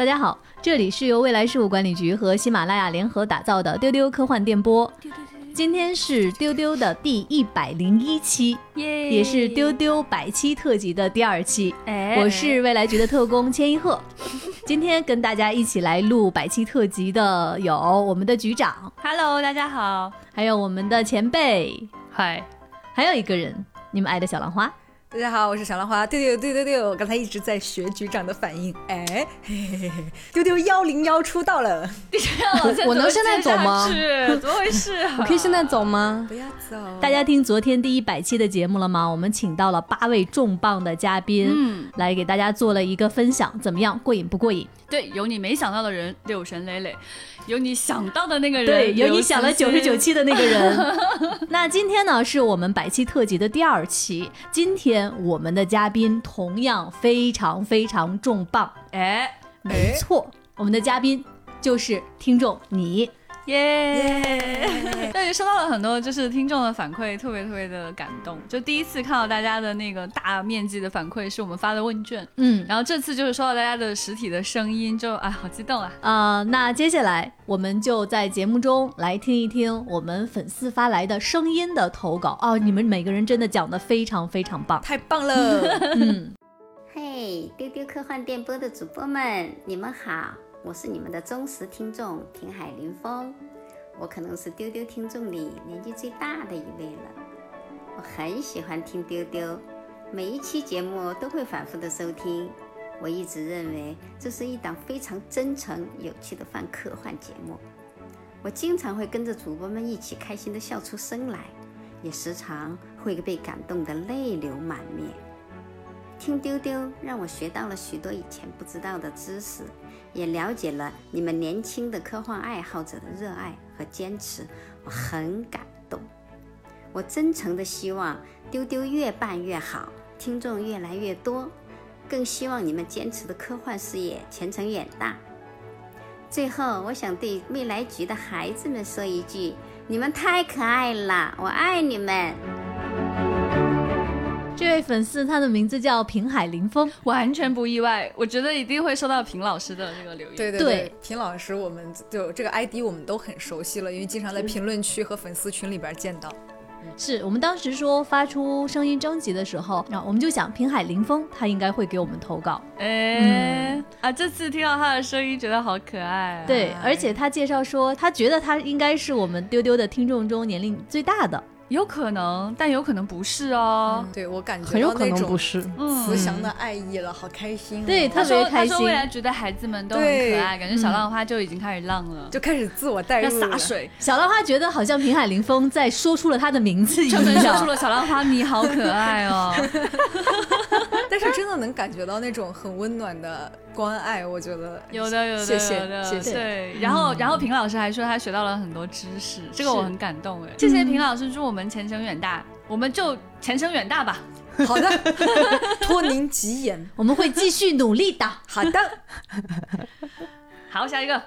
大家好，这里是由未来事务管理局和喜马拉雅联合打造的丢丢科幻电波。今天是丢丢的第一百零一期，耶。也是丢丢百期特辑的第二期。哎。我是未来局的特工千一鹤，今天跟大家一起来录百期特辑的有我们的局长，Hello，大家好，还有我们的前辈，嗨，还有一个人，你们爱的小兰花。大家好，我是小兰花，丢丢丢丢丢，我刚才一直在学局长的反应，哎，嘿嘿嘿嘿，丢丢幺零幺出道了，我能现在走吗是怎么回事啊？我可以现在走吗？不要走，大家听昨天第一百期的节目了吗？我们请到了八位重磅的嘉宾，嗯，来给大家做了一个分享，怎么样？过瘾不过瘾？对，有你没想到的人，六神磊磊；有你想到的那个人，对，有你想了九十九。期的那个人。那今天呢，是我们百期特辑的第二期。今天我们的嘉宾同样非常非常重磅，哎，没错，我们的嘉宾就是听众你。耶！对，收到了很多就是听众的反馈，特别特别的感动。就第一次看到大家的那个大面积的反馈，是我们发的问卷，嗯，然后这次就是收到大家的实体的声音，就哎，好激动啊！呃，那接下来我们就在节目中来听一听我们粉丝发来的声音的投稿哦，你们每个人真的讲的非常非常棒。太棒了，嗯，嘿，丢丢科幻电波的主播们，你们好，我是你们的忠实听众平海林峰，我可能是丢丢听众里年纪最大的一位了。我很喜欢听丢丢，每一期节目都会反复的收听。我一直认为这是一档非常真诚、有趣的泛科幻节目。我经常会跟着主播们一起开心的笑出声来，也时常会被感动得泪流满面。听丢丢让我学到了许多以前不知道的知识，也了解了你们年轻的科幻爱好者的热爱和坚持，我很感动。我真诚的希望丢丢越办越好，听众越来越多，更希望你们坚持的科幻事业前程远大。最后，我想对未来局的孩子们说一句：你们太可爱了，我爱你们。这位粉丝他的名字叫平海林峰，完全不意外，我觉得一定会收到平老师的那个留言。对对对平老师，我们就这个 ID 我们都很熟悉了，因为经常在评论区和粉丝群里边见到。是我们当时说发出声音征集的时候，然后我们就想平海林峰他应该会给我们投稿。哎、啊，这次听到他的声音，觉得好可爱、啊。对，而且他介绍说，他觉得他应该是我们丢丢的听众中年龄最大的。有可能，但有可能不是哦。对我感觉很有可到那种能不是。嗯慈祥的爱意了，好开心、哦。对他说：“特别开心他说未来觉得孩子们都很可爱，感觉小浪花就已经开始浪了，就开始自我代要入了洒。水，小浪花觉得好像平海林峰在说出了他的名字一专门说出样。了小浪花你好可爱哦。但是真的能感觉到那种很温暖的关爱，我觉得有的，有的，谢谢有的，谢谢。对，然后，然后平老师还说他学到了很多知识，这个我很感动哎。谢谢平老师，祝我们前程远大，我们就前程远大吧。好的，托您吉言。我们会继续努力的。好的，好，下一个，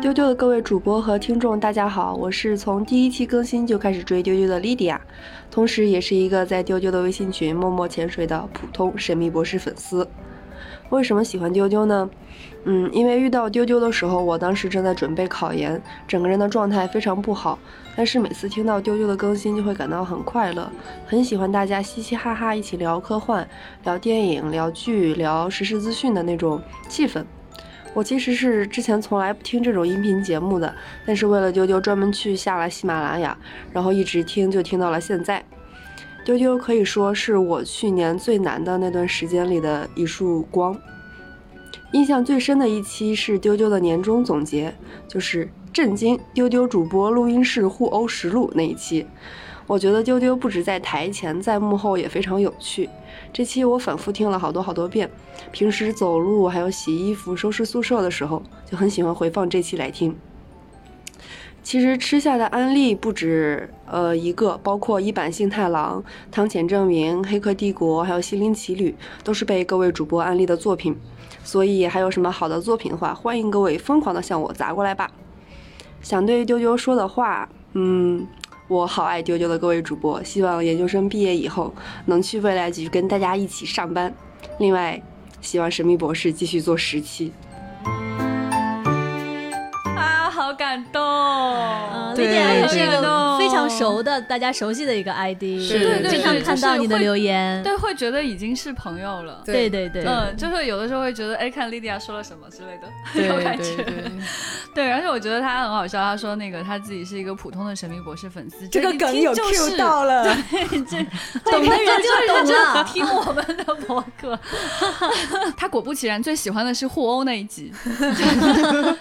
丢丢的各位主播和听众，大家好，我是从第一期更新就开始追丢丢的 Lydia，同时也是一个在丢丢的微信群默默潜水的普通神秘博士粉丝。为什么喜欢丢丢呢？嗯，因为遇到丢丢的时候，我当时正在准备考研，整个人的状态非常不好。但是每次听到丢丢的更新，就会感到很快乐，很喜欢大家嘻嘻哈哈一起聊科幻、聊电影、聊剧、聊实时资讯的那种气氛。我其实是之前从来不听这种音频节目的，但是为了丢丢专门去下了喜马拉雅，然后一直听就听到了现在。丢丢可以说是我去年最难的那段时间里的一束光。印象最深的一期是丢丢的年终总结，就是震惊丢丢主播录音室互殴实录那一期。我觉得丢丢不止在台前，在幕后也非常有趣。这期我反复听了好多好多遍，平时走路还有洗衣服、收拾宿舍的时候，就很喜欢回放这期来听。其实吃下的安利不止呃一个，包括一版幸太郎、汤浅证明、黑客帝国，还有心灵奇旅，都是被各位主播安利的作品。所以还有什么好的作品的话，欢迎各位疯狂的向我砸过来吧。想对丢丢说的话，嗯，我好爱丢丢的各位主播，希望研究生毕业以后能去未来局跟大家一起上班。另外，希望神秘博士继续做十期。感动。嗯，对丽典也是非常熟的、大家熟悉的一个 ID，是经常看到你的留言。对，会觉得已经是朋友了。对对对，嗯，就是有的时候会觉得，哎，看莉迪亚说了什么之类的，对 有感觉。对 而且我觉得他很好笑，他说那个他自己是一个普通的神秘博士粉丝，这个一梗有 Q 到了，这懂的人就懂了。听我们的博客。他果不其然最喜欢的是互殴那一集，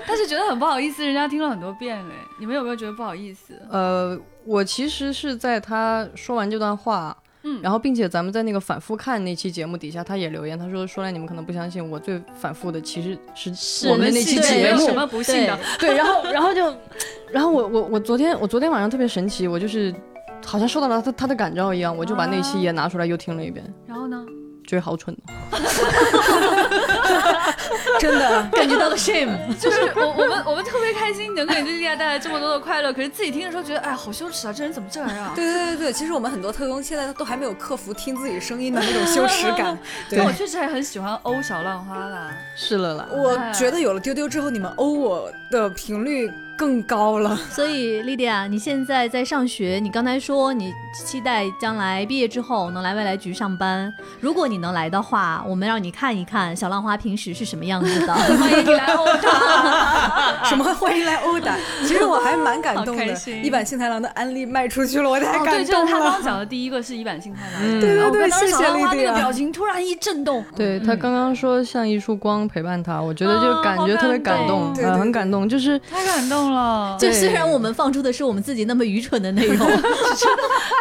但是觉得很不好意思，人家听了很多遍哎，你们有没有觉得不好意思？呃，我其实是在他说完这段话，嗯然后并且咱们在那个反复看那期节目底下，他也留言，他说说来你们可能不相信，我最反复的其实是是我们的那期节目没有什，么不信的。对，然后然后就，然后我我我昨天我昨天晚上特别神奇，我就是好像受到了他他的感召一样，我就把那期也拿出来又听了一遍，然后呢？觉得好蠢哦。真的。感觉到了 shame。就是我我们我们特别开心能给莉莉亚带来这么多的快乐，可是自己听的时候觉得，哎，好羞耻啊！这人怎么这样啊？对对对对，其实我们很多特工现在都还没有克服听自己声音的那种羞耻感。对但，我确实还很喜欢欧小浪花啦。是了啦，我觉得有了丢丢之后，你们欧我的频率更高了。所以，莉迪亚，你现在在上学，你刚才说你期待将来毕业之后能来未来局上班。如果你能来的话，我们让你看一看小浪花平时是什么样子的。欢迎你来殴打。什么欢迎来殴打？其实我还蛮感动的。好开心一坂幸太郎的安利卖出去了，我太哦，对，感动就是他刚刚。讲的第一个是一坂幸太郎。嗯对对对，谢谢到小浪花莉迪亚那个表。情突然一震动，对他刚刚说像一束光陪伴他，我觉得就哦感觉特别感动，对很感动，就是太感动了。就虽然我们放出的是我们自己那么愚蠢的内容，觉得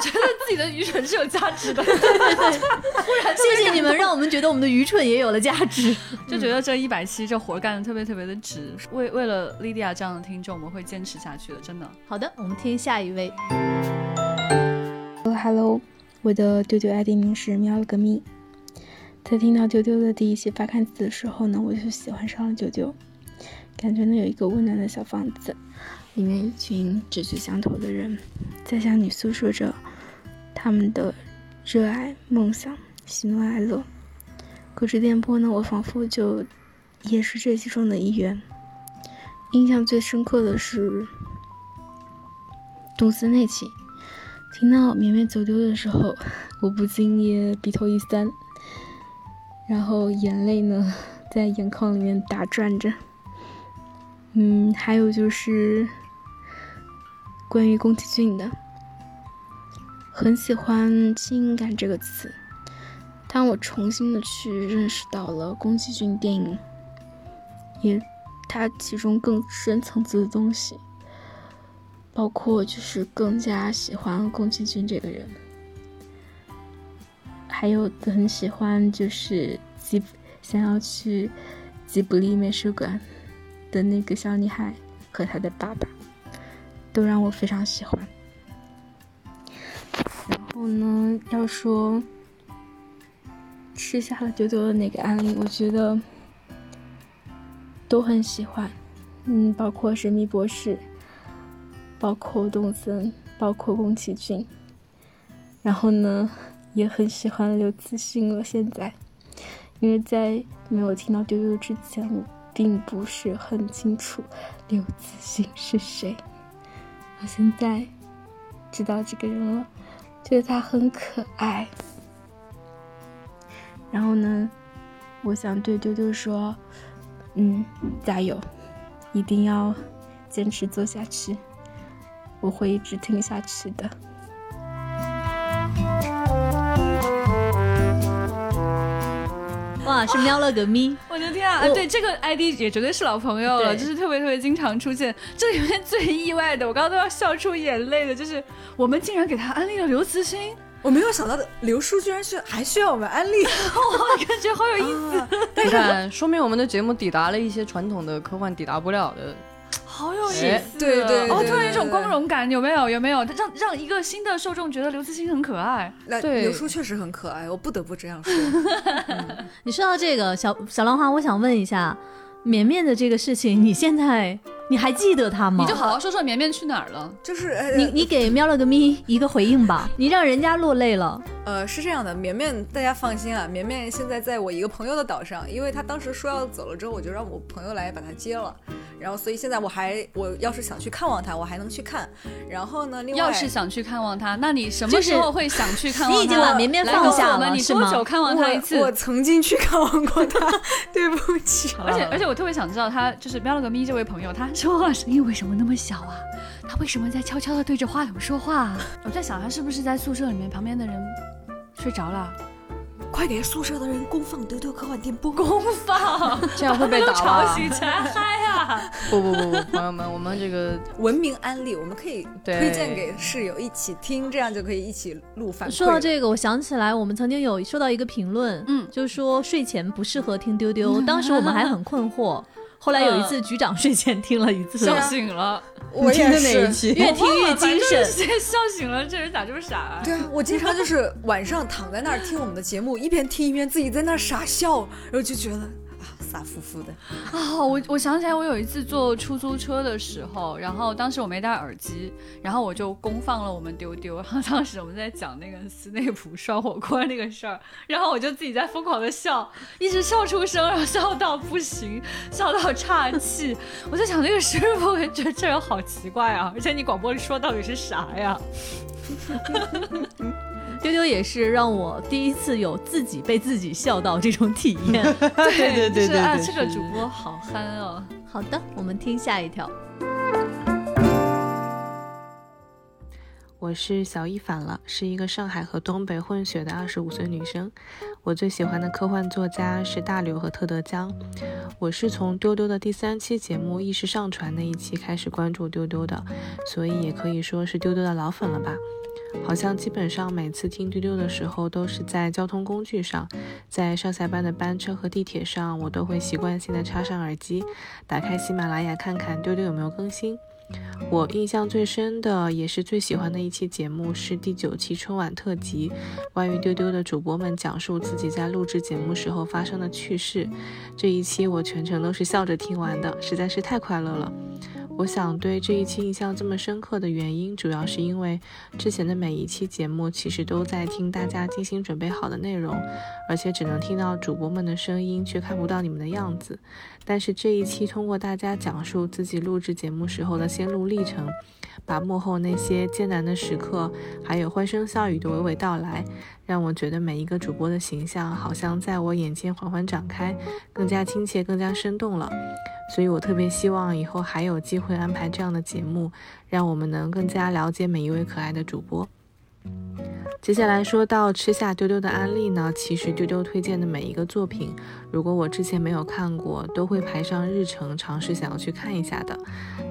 觉得自己的愚蠢是有价值的，谢谢你们，让我们觉得我们的愚蠢也有了价值。就觉得这一百期这活干的特别特别的值。为为了莉迪亚这样的听众，我们会坚持下去的，真的。好的，我们听下一位。Hello，我的丢丢 ID 名是喵了个咪。在听到丢丢的第一期发刊词的时候呢，我就喜欢上了丢丢，感觉呢有一个温暖的小房子，里面一群志趣相投的人，在向你诉说着他们的热爱、梦想、喜怒哀乐。隔着电波呢，我仿佛就也是这其中的一员。印象最深刻的是动森那期。听到绵绵走丢的时候，我不禁也鼻头一酸，然后眼泪呢在眼眶里面打转着。嗯，还有就是关于宫崎骏的，很喜欢“轻音感”这个词。当我重新的去认识到了宫崎骏电影，也它其中更深层次的东西。包括就是更加喜欢宫崎骏这个人，还有很喜欢就是吉想要去吉卜力美术馆的那个小女孩和她的爸爸，都让我非常喜欢。然后呢，要说吃下了丢丢的那个案例，我觉得都很喜欢，嗯，包括神秘博士。包括动森，包括宫崎骏，然后呢，也很喜欢刘慈欣了。现在，因为在没有听到丢丢之前，我并不是很清楚刘子欣是谁。我现在知道这个人了，觉得他很可爱。然后呢，我想对丢丢说，嗯，加油，一定要坚持做下去。我会一直听下去的。哇，是喵了个咪，我的天啊！对这个 ID 也绝对是老朋友了，就是特别特别经常出现。这里面最意外的，我刚刚都要笑出眼泪的，就是我们竟然给他安利了刘慈欣，我没有想到的，刘叔居然需还需要我们安利，我感觉好有意思，你看，说明我们的节目抵达了一些传统的科幻抵达不了的。好有意思。哎对对哦，对突然有一种光荣感，有没有？有没有？让让一个新的受众觉得刘慈欣很可爱。那对刘叔确实很可爱，我不得不这样说。你说到这个小小浪花，我想问一下，绵绵的这个事情，你现在你还记得他吗？你就好好说说绵绵去哪儿了。就是呃你你给喵了个咪一个回应吧，你让人家落泪了。呃，是这样的，绵绵，大家放心啊，绵绵现在在我一个朋友的岛上，因为他当时说要走了之后，我就让我朋友来把他接了，然后所以现在我还，我要是想去看望他，我还能去看。然后呢，另外要是想去看望他，那你什么时候会想去看望他？你已经把绵绵来放下告诉我们你了是吗多久看望他一次？我我曾经去看望过他，对不起。而且而且我特别想知道他就是喵了个咪这位朋友，他说话声音为什么那么小啊？他为什么在悄悄的对着话筒说话、啊？我在想他是不是在宿舍里面旁边的人睡着了？快给宿舍的人公放丢丢科幻电波。公放，这样会被打吵吧？醒才嗨啊！不不不不，朋友们，我们这个文明安利，我们可以对推荐给室友一起听，这样就可以一起录反馈。说到这个，我想起来，我们曾经有收到一个评论，嗯就说睡前不适合听丢丢，当时我们还很困惑。后来有一次，局长睡前听了一次，笑醒了，我听的哪也是一。期？越听越精神。笑醒了，这人咋这么傻啊？对啊，我经常就是晚上躺在那儿听我们的节目，一边听一边自己在那儿傻笑，然后就觉得啊傻乎乎的。啊、我我想起来，我有一次坐出租车的时候，然后当时我没戴耳机，然后我就公放了我们丢丢，然后当时我们在讲那个斯内普涮火锅那个事儿，然后我就自己在疯狂的笑，一直笑出声，然后笑到不行，笑到岔气。我在想那个师傅会觉得这人好奇怪啊，而且你广播里说到底是啥呀？丢丢也是让我第一次有自己被自己笑到这种体验。对对对就是啊，对这个主播好憨哦。好的，我们听下一条。我是小一反了，是一个上海和东北混血的二十五岁女生。我最喜欢的科幻作家是大刘和特德·江。我是从丢丢的第三期节目意识上传那一期开始关注丢丢的，所以也可以说是丢丢的老粉了吧。好像基本上每次听丢丢的时候，都是在交通工具上，在上下班的班车和地铁上，我都会习惯性的插上耳机，打开喜马拉雅看看丢丢有没有更新。我印象最深的，也是最喜欢的一期节目是第九期春晚特辑，关于丢丢的主播们讲述自己在录制节目时候发生的趣事。这一期我全程都是笑着听完的，实在是太快乐了。我想对这一期印象这么深刻的原因，主要是因为之前的每一期节目其实都在听大家精心准备好的内容，而且只能听到主播们的声音，却看不到你们的样子。但是这一期通过大家讲述自己录制节目时候的心路历程，把幕后那些艰难的时刻，还有欢声笑语的娓娓道来，让我觉得每一个主播的形象好像在我眼前缓缓展开，更加亲切，更加生动了。所以我特别希望以后还有机会安排这样的节目，让我们能更加了解每一位可爱的主播。接下来说到吃下丢丢的安利呢，其实丢丢推荐的每一个作品，如果我之前没有看过，都会排上日程，尝试想要去看一下的。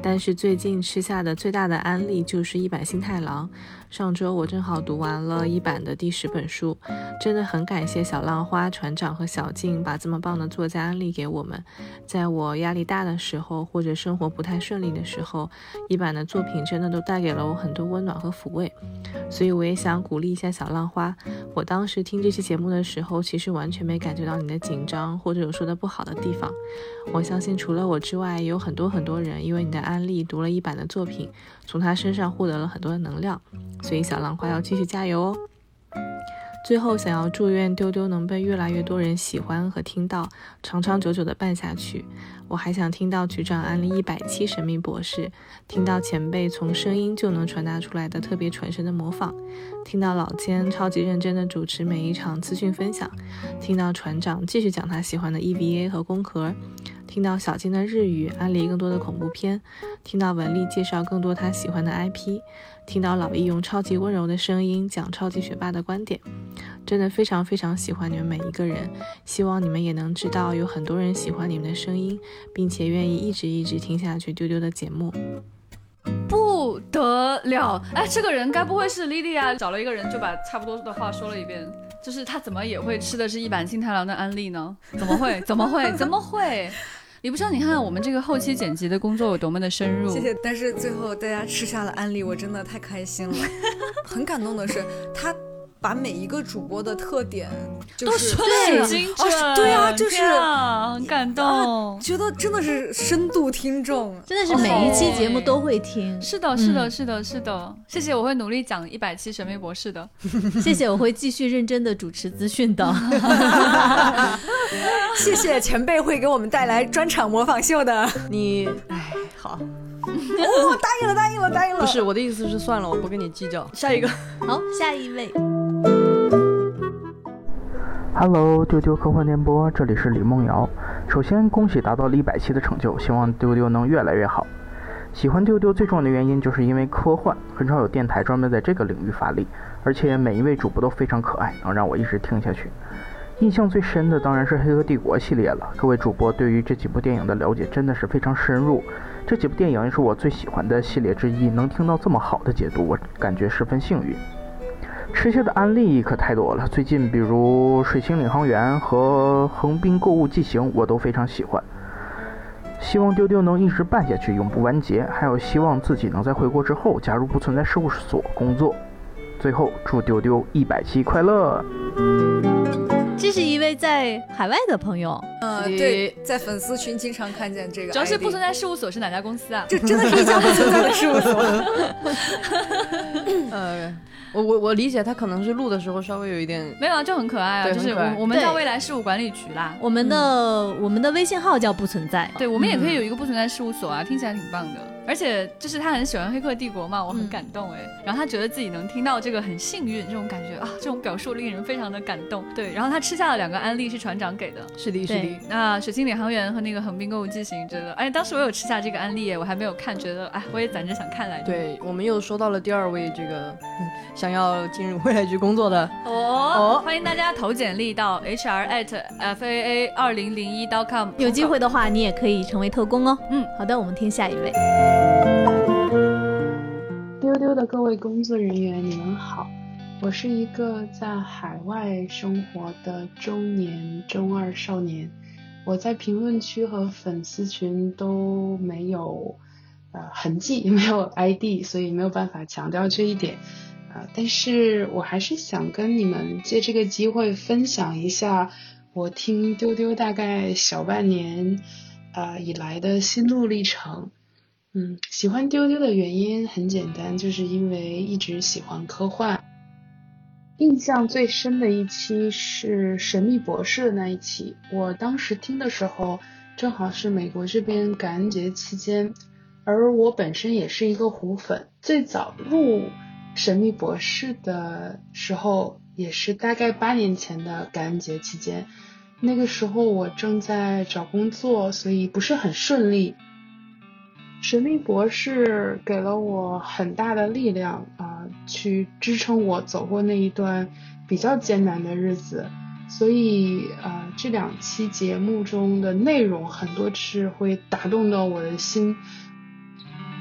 但是最近吃下的最大的安利就是一版新太郎。上周我正好读完了一版的第十本书，真的很感谢小浪花船长和小静把这么棒的作家安利给我们。在我压力大的时候，或者生活不太顺利的时候，一版的作品真的都带给了我很多温暖和抚慰。所以我也想鼓励一下小浪花。我当时听这期节目的时候，其实完全没感觉到你的紧张或者有说的不好的地方。我相信除了我之外，有很多很多人因为你的安利读了一版的作品，从他身上获得了很多的能量。所以小浪花要继续加油哦！最后，想要祝愿丢丢能被越来越多人喜欢和听到，长长久久的办下去。我还想听到局长安利一百期神秘博士，听到前辈从声音就能传达出来的特别传神的模仿，听到老千超级认真的主持每一场资讯分享，听到船长继续讲他喜欢的 EVA 和工壳，听到小金的日语安利更多的恐怖片，听到文丽介绍更多他喜欢的 IP。听到老易用超级温柔的声音讲超级学霸的观点，真的非常非常喜欢你们每一个人。希望你们也能知道，有很多人喜欢你们的声音，并且愿意一直一直听下去丢丢的节目。不得了！哎，这个人该不会是莉莉娅找了一个人就把差不多的话说了一遍？就是他怎么也会吃的是一板新太郎的安利呢？怎么会？怎么会？怎么会？你不知道，你看我们这个后期剪辑的工作有多么的深入。谢谢，但是最后大家吃下了安利，我真的太开心了。很感动的是，他把每一个主播的特点就都是说的对很精准，哦对啊，就是很感动。觉得真的是深度听众，真的是每一期节目都会听。是的，是的，嗯是的，是的，谢谢，我会努力讲一百期神秘博士的。谢谢，我会继续认真的主持资讯的。谢谢前辈会给我们带来专场模仿秀的。你，哎，好，哦，答应了，答应了，答应了。不是我的意思是算了，我不跟你计较。下一个，好，下一位，Hello，丢丢科幻电波，这里是李梦瑶。首先，恭喜达到了一百期的成就，希望丢丢能越来越好。喜欢丢丢最重要的原因，就是因为科幻，很少有电台专门在这个领域发力，而且每一位主播都非常可爱，能让我一直听下去。印象最深的当然是《黑客帝国》系列了，各位主播对于这几部电影的了解真的是非常深入。这几部电影也是我最喜欢的系列之一，能听到这么好的解读，我感觉十分幸运。吃下的案例可太多了，最近比如《水星领航员》和《横滨购物记行》，我都非常喜欢。希望丢丢能一直办下去，永不完结。还有希望自己能在回国之后加入不存在事务所工作。最后，祝丢丢一百期快乐！这是一位在海外的朋友，呃，对，在粉丝群经常看见这个主要是不存在事务所是哪家公司啊？这真的是一家不存在的事务所。呃，我我我理解他可能是录的时候稍微有一点，没有啊，就很可爱啊，就是我们叫未来事务管理局啦。我们的、我们的微信号叫不存在，对，我们也可以有一个不存在事务所啊，听起来挺棒的。而且就是他很喜欢《黑客帝国》嘛，我很感动哎。然后他觉得自己能听到这个很幸运，这种感觉啊，这种表述令人非常的感动。对，然后他吃下了两个安利是船长给的，是的，是对的，那《水星领航员》和那个《横滨购物记行》，觉得哎，当时我有吃下这个安利耶，我还没有看，觉得哎，我也攒着想看来着。对我们又说到了第二位这个、嗯想要进入未来局工作的，哦，欢迎大家投简历到 hr at faa 二零零一 com，有机会的话，你也可以成为特工哦。嗯，好的，我们听下一位。丢丢的各位工作人员，你们好，我是一个在海外生活的中年中二少年，我在评论区和粉丝群都没有呃痕迹，没有 ID，所以没有办法强调这一点。啊，但是我还是想跟你们借这个机会分享一下我听丢丢大概小半年啊以来的心路历程。嗯，喜欢丢丢的原因很简单，就是因为一直喜欢科幻。印象最深的一期是《神秘博士》的那一期，我当时听的时候正好是美国这边感恩节期间，而我本身也是一个虎粉，最早入《神秘博士》的时候也是大概八年前的感恩节期间，那个时候我正在找工作，所以不是很顺利。神秘博士给了我很大的力量啊、去支撑我走过那一段比较艰难的日子。所以啊、这两期节目中的内容很多是会打动到我的心。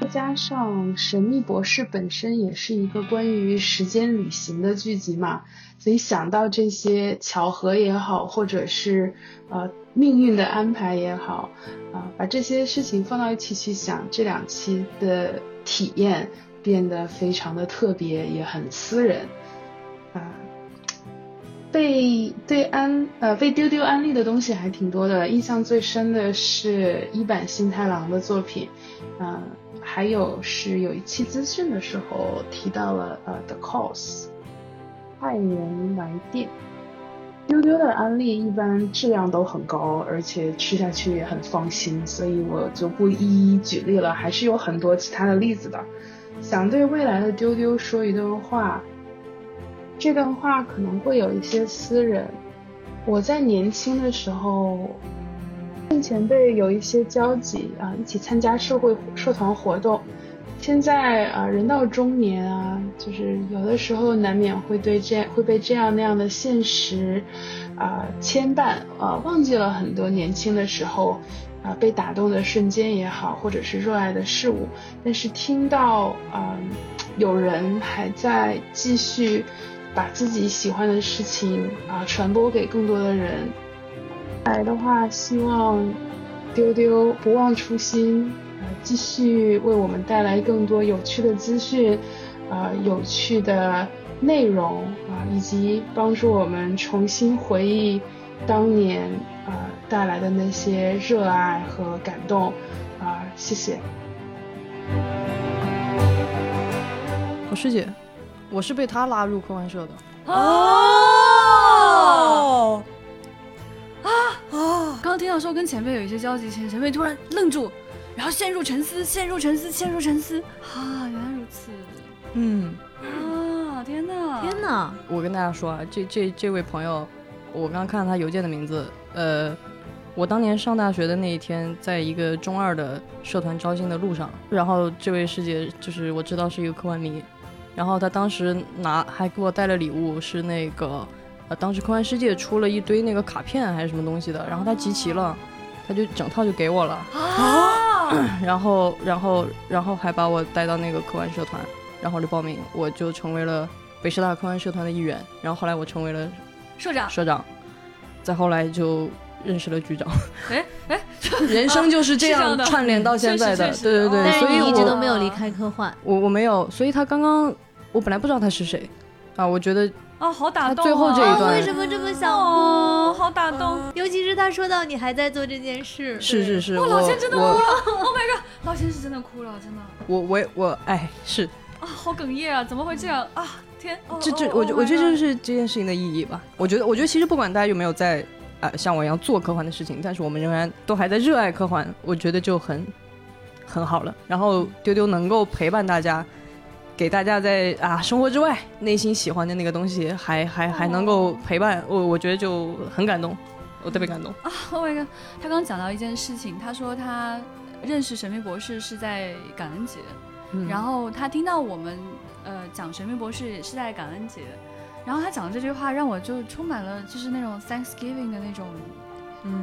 再加上神秘博士本身也是一个关于时间旅行的剧集嘛，所以想到这些巧合也好，或者是呃命运的安排也好，啊、把这些事情放到一起去想，这两期的体验变得非常的特别，也很私人，啊、被对安呃被丢丢安利的东西还挺多的，印象最深的是一版新太郎的作品，啊、还有是有一期资讯的时候提到了呃 The Cause，爱人来电。丢丢的安利一般质量都很高，而且吃下去也很放心，所以我就不一一举例了，还是有很多其他的例子的。想对未来的丢丢说一段话，这段话可能会有一些私人。我在年轻的时候跟前辈有一些交集啊，一起参加社会社团活动。现在啊，人到中年啊，就是有的时候难免会对这样会被这样那样的现实啊牵绊啊，忘记了很多年轻的时候啊被打动的瞬间也好，或者是热爱的事物。但是听到啊有人还在继续把自己喜欢的事情啊传播给更多的人，来的话，希望丢丢不忘初心。呃，继续为我们带来更多有趣的资讯，啊、有趣的内容啊、以及帮助我们重新回忆当年啊带来的那些热爱和感动啊，谢谢。我师姐，我是被他拉入科幻社的。哦啊哦！刚刚听到说跟前辈有一些交集，前前辈突然愣住，然后陷入沉思，陷入沉思，陷入沉思。啊，原来如此。嗯。啊！天哪！天哪！我跟大家说啊，这这这位朋友，我刚刚看到他邮件的名字，呃，我当年上大学的那一天，在一个中二的社团招新的路上，然后这位师姐就是我知道是一个科幻迷，然后她当时拿还给我带了礼物，是那个呃，当时科幻世界出了一堆那个卡片还是什么东西的，然后她集齐了，她就整套就给我了啊，然后然后然后还把我带到那个科幻社团。然后就报名，我就成为了北师大科幻社团的一员。然后后来我成为了社长，社长，再后来就认识了局长。哎哎，人生就是这样串联到现在的，对对对。所以你一直都没有离开科幻。我我没有，所以他刚刚我本来不知道他是谁啊，我觉得啊好打动。最后这一段为什么这么想哦，好打动。尤其是他说到你还在做这件事，是是是，哇，老千真的哭了，Oh my god，老千是真的哭了，真的。我我我哎是。啊，好哽咽啊！怎么会这样啊？天，这这，我觉我觉得就是这件事情的意义吧。我觉得，我觉得其实不管大家有没有在啊像我一样做科幻的事情，但是我们仍然都还在热爱科幻，我觉得就很很好了。然后丢丢能够陪伴大家，给大家在啊生活之外内心喜欢的那个东西，还还还能够陪伴我，我觉得就很感动，我特别感动。啊！Oh my god，他刚刚讲到一件事情，他说他认识神秘博士是在感恩节。然后他听到我们呃讲《神秘博士》是在感恩节，然后他讲的这句话让我就充满了就是那种 Thanksgiving 的那种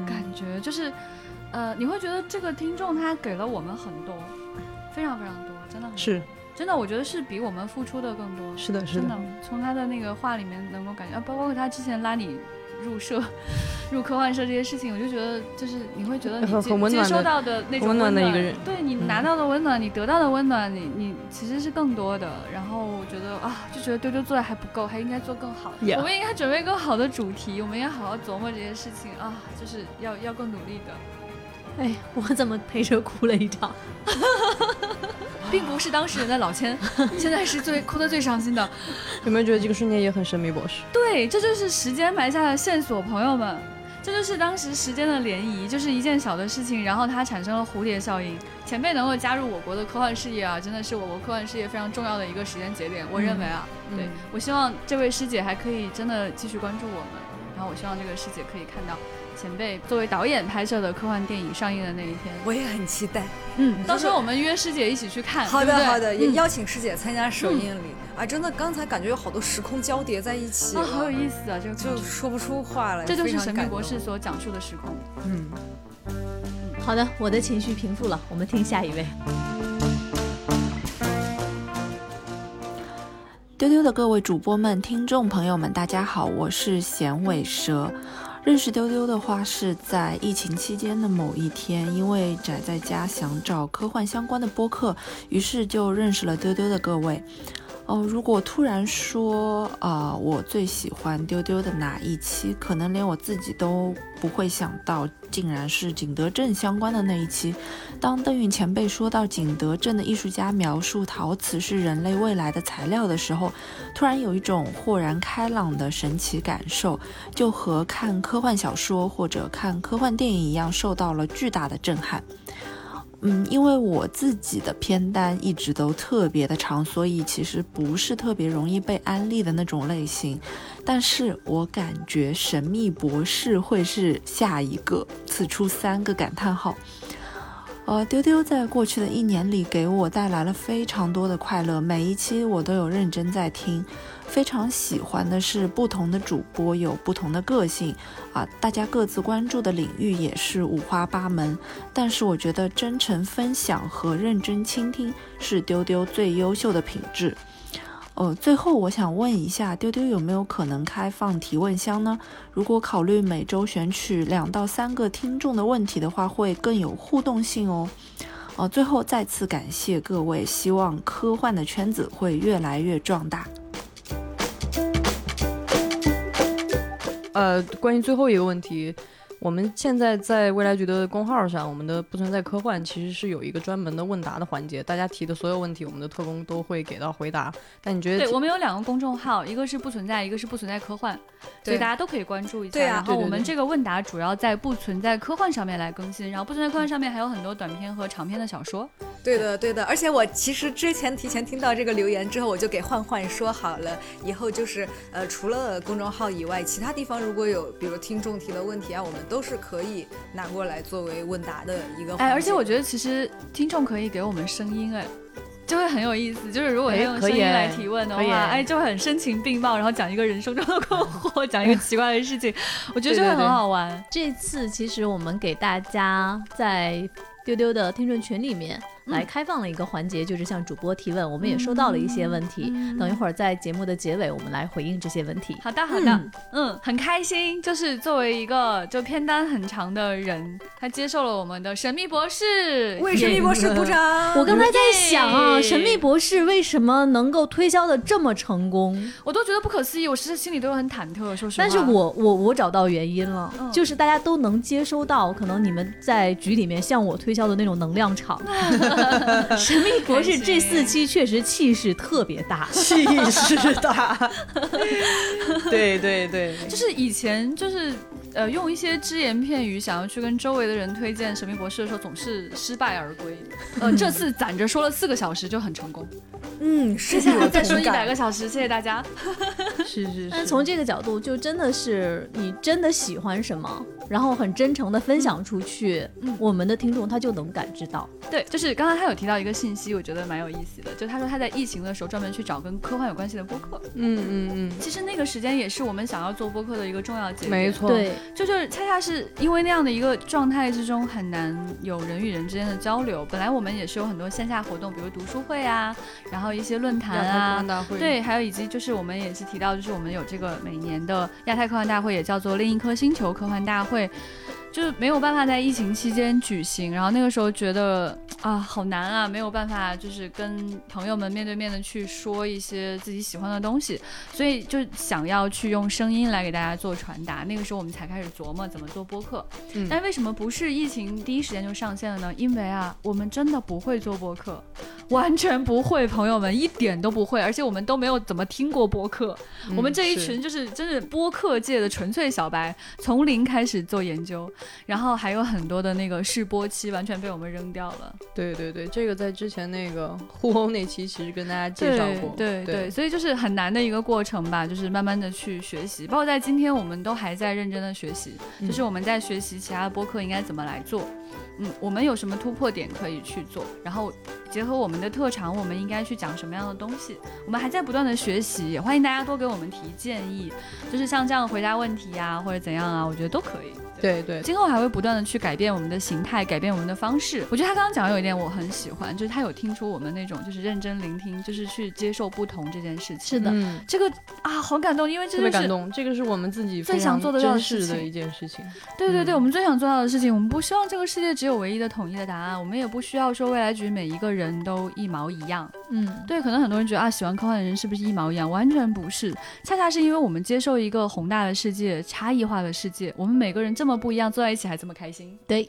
感觉，就是呃你会觉得这个听众他给了我们很多，非常非常多，真的是真的，我觉得是比我们付出的更多。是的，是的，从他的那个话里面能够感觉，包括他之前拉你。入社，入科幻社这些事情，我就觉得就是你会觉得你接收到的那种温暖的一个人，对你拿到的温暖，你得到的温暖，你你其实是更多的。然后我觉得啊，就觉得丢丢做的还不够，还应该做更好。我们应该准备更好的主题，我们应该好好琢磨这些事情啊，就是要要更努力的。哎，我怎么陪着哭了一场？并不是当事人的老千，现在是最哭得最伤心的。有没有觉得这个瞬间也很神秘博士？对，这就是时间埋下的线索，朋友们，这就是当时时间的涟漪，就是一件小的事情，然后它产生了蝴蝶效应。前辈能够加入我国的科幻事业啊，真的是我国科幻事业非常重要的一个时间节点。我认为啊，对我希望这位师姐还可以真的继续关注我们，然后我希望这个师姐可以看到。前辈作为导演拍摄的科幻电影上映的那一天，我也很期待。嗯，到时候我们约师姐一起去看。好的，好的，也邀请师姐参加首映礼啊！真的，刚才感觉有好多时空交叠在一起，啊，好有意思啊！就就说不出话来。这就是神秘博士所讲述的时空。嗯，好的，我的情绪平复了，我们听下一位。丢丢的各位主播们、听众朋友们，大家好，我是咸尾蛇。认识丢丢的话，是在疫情期间的某一天，因为宅在家想找科幻相关的播客，于是就认识了丢丢的各位。哦，如果突然说啊，我最喜欢丢丢的哪一期，可能连我自己都不会想到，竟然是景德镇相关的那一期。当邓运前辈说到景德镇的艺术家描述陶瓷是人类未来的材料的时候，突然有一种豁然开朗的神奇感受，就和看科幻小说或者看科幻电影一样，受到了巨大的震撼。嗯，因为我自己的片单一直都特别的长，所以其实不是特别容易被安利的那种类型。但是我感觉《神秘博士》会是下一个，此处三个感叹号。呃，丢丢在过去的一年里给我带来了非常多的快乐，每一期我都有认真在听。非常喜欢的是，不同的主播有不同的个性，啊，大家各自关注的领域也是五花八门。但是我觉得真诚分享和认真倾听是丢丢最优秀的品质。呃，最后我想问一下，丢丢有没有可能开放提问箱呢？如果考虑每周选取两到三个听众的问题的话，会更有互动性哦。哦，最后再次感谢各位，希望科幻的圈子会越来越壮大。呃，关于最后一个问题。我们现在在未来局的公号上，我们的不存在科幻其实是有一个专门的问答的环节，大家提的所有问题，我们的特工都会给到回答。但你觉得？对我们有两个公众号，一个是不存在，一个是不存在科幻，所以大家都可以关注一下。对然后我们这个问答主要在不存在科幻上面来更新，然后不存在科幻上面还有很多短篇和长篇的小说。对的，对的。而且我其实之前提前听到这个留言之后，我就给焕焕说好了，以后就是呃，除了公众号以外，其他地方如果有比如听众提的问题啊，我们都是可以。拿过来作为问答的一个，哎，而且我觉得其实听众可以给我们声音，哎，就会很有意思。就是如果用声音来提问的话，哎，就很声情并茂，然后讲一个人生中的困惑，讲一个奇怪的事情，我觉得就会很好玩。这次其实我们给大家在丢丢的听众群里面。来开放了一个环节，就是向主播提问，我们也收到了一些问题。等一会儿在节目的结尾，我们来回应这些问题。好的，好的，嗯，很开心，就是作为一个就片单很长的人，他接受了我们的神秘博士，为神秘博士鼓掌。我刚才在想啊，神秘博士为什么能够推销的这么成功，我都觉得不可思议，我其实心里都很忐忑，说实话。但是我我我找到原因了，就是大家都能接收到，可能你们在局里面向我推销的那种能量场。神秘博士这四期确实气势特别大，气势大。对对对，就是以前就是呃用一些只言片语想要去跟周围的人推荐神秘博士的时候，总是失败而归。呃，这次攒着说了四个小时就很成功。嗯，接下来再说一百个小时，谢谢大家。是是是。但从这个角度，就真的是你真的喜欢什么，然后很真诚的分享出去，我们的听众他就能感知到。对，就是刚刚他有提到一个信息，我觉得蛮有意思的，就他说他在疫情的时候专门去找跟科幻有关系的播客。嗯嗯嗯。其实那个时间也是我们想要做播客的一个重要节点。没错。对，就就是恰恰是因为那样的一个状态之中很难有人与人之间的交流。本来我们也是有很多线下活动，比如读书会啊，然后一些论坛啊，对，还有以及就是我们也是提到，就是我们有这个每年的亚太科幻大会，也叫做另一颗星球科幻大会。就是没有办法在疫情期间举行，然后那个时候觉得啊好难啊，没有办法就是跟朋友们面对面的去说一些自己喜欢的东西，所以就想要去用声音来给大家做传达。那个时候我们才开始琢磨怎么做播客。嗯，但为什么不是疫情第一时间就上线了呢？因为啊，我们真的不会做播客，完全不会，朋友们一点都不会，而且我们都没有怎么听过播客。我们这一群就是真是播客界的纯粹小白，从零开始做研究。然后还有很多的那个试播期完全被我们扔掉了。对对对，这个在之前那个互殴那期其实跟大家介绍过。对对，所以就是很难的一个过程吧，就是慢慢的去学习。包括在今天，我们都还在认真的学习，就是我们在学习其他的播客应该怎么来做。嗯，我们有什么突破点可以去做？然后结合我们的特长，我们应该去讲什么样的东西？我们还在不断的学习，也欢迎大家多给我们提建议，就是像这样回答问题呀，或者怎样啊，我觉得都可以。对对，今后还会不断的去改变我们的形态，改变我们的方式。我觉得他刚刚讲的有一点我很喜欢，就是他有听出我们那种就是认真聆听，就是去接受不同这件事情。是的，这个啊好感动，因为特别感动，这个是我们自己最想做的事情的一件事情。对对对，我们最想做到的事情，我们不希望这个世界只有唯一的统一的答案，我们也不需要说未来局每一个人都一毛一样。嗯，对，可能很多人觉得啊，喜欢科幻的人是不是一毛一样？完全不是，恰恰是因为我们接受一个宏大的世界、差异化的世界，我们每个人这么不一样，坐在一起还这么开心。对，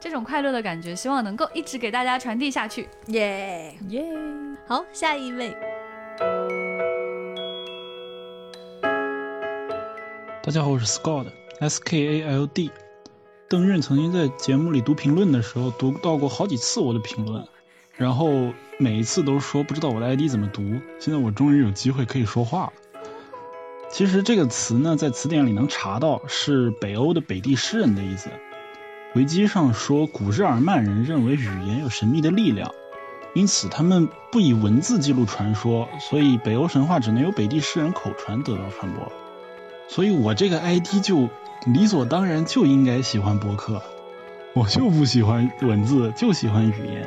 这种快乐的感觉，希望能够一直给大家传递下去。耶耶，好，下一位。大家好，我是 Scott，S K A L D。邓润曾经在节目里读评论的时候，读到过好几次我的评论。然后每一次都说不知道我的 ID 怎么读，现在我终于有机会可以说话了。其实这个词呢，在词典里能查到，是北欧的北地诗人的意思。维基上说，古日耳曼人认为语言有神秘的力量，因此他们不以文字记录传说，所以北欧神话只能由北地诗人口传得到传播。所以我这个 ID 就理所当然就应该喜欢博客，我就不喜欢文字，就喜欢语言。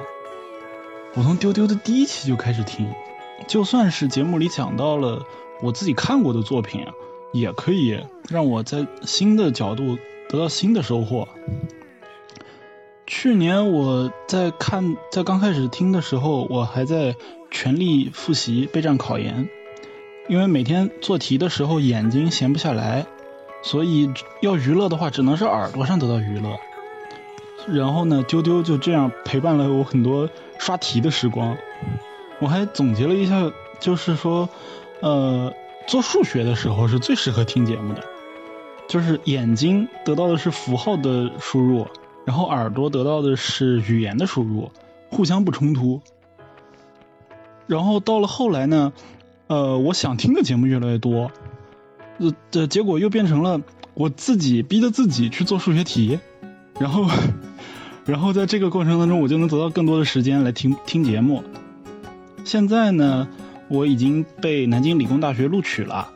我从丢丢的第一期就开始听，就算是节目里讲到了我自己看过的作品，也可以让我在新的角度得到新的收获。去年我在看，在刚开始听的时候，我还在全力复习备战考研，因为每天做题的时候眼睛闲不下来，所以要娱乐的话，只能是耳朵上得到娱乐。然后呢，丢丢就这样陪伴了我很多刷题的时光。我还总结了一下，就是说，呃，做数学的时候是最适合听节目的，就是眼睛得到的是符号的输入，然后耳朵得到的是语言的输入，互相不冲突。然后到了后来呢，呃，我想听的节目越来越多，呃，这结果又变成了我自己逼着自己去做数学题，然后，然后在这个过程当中，我就能得到更多的时间来听听节目。现在呢，我已经被南京理工大学录取了，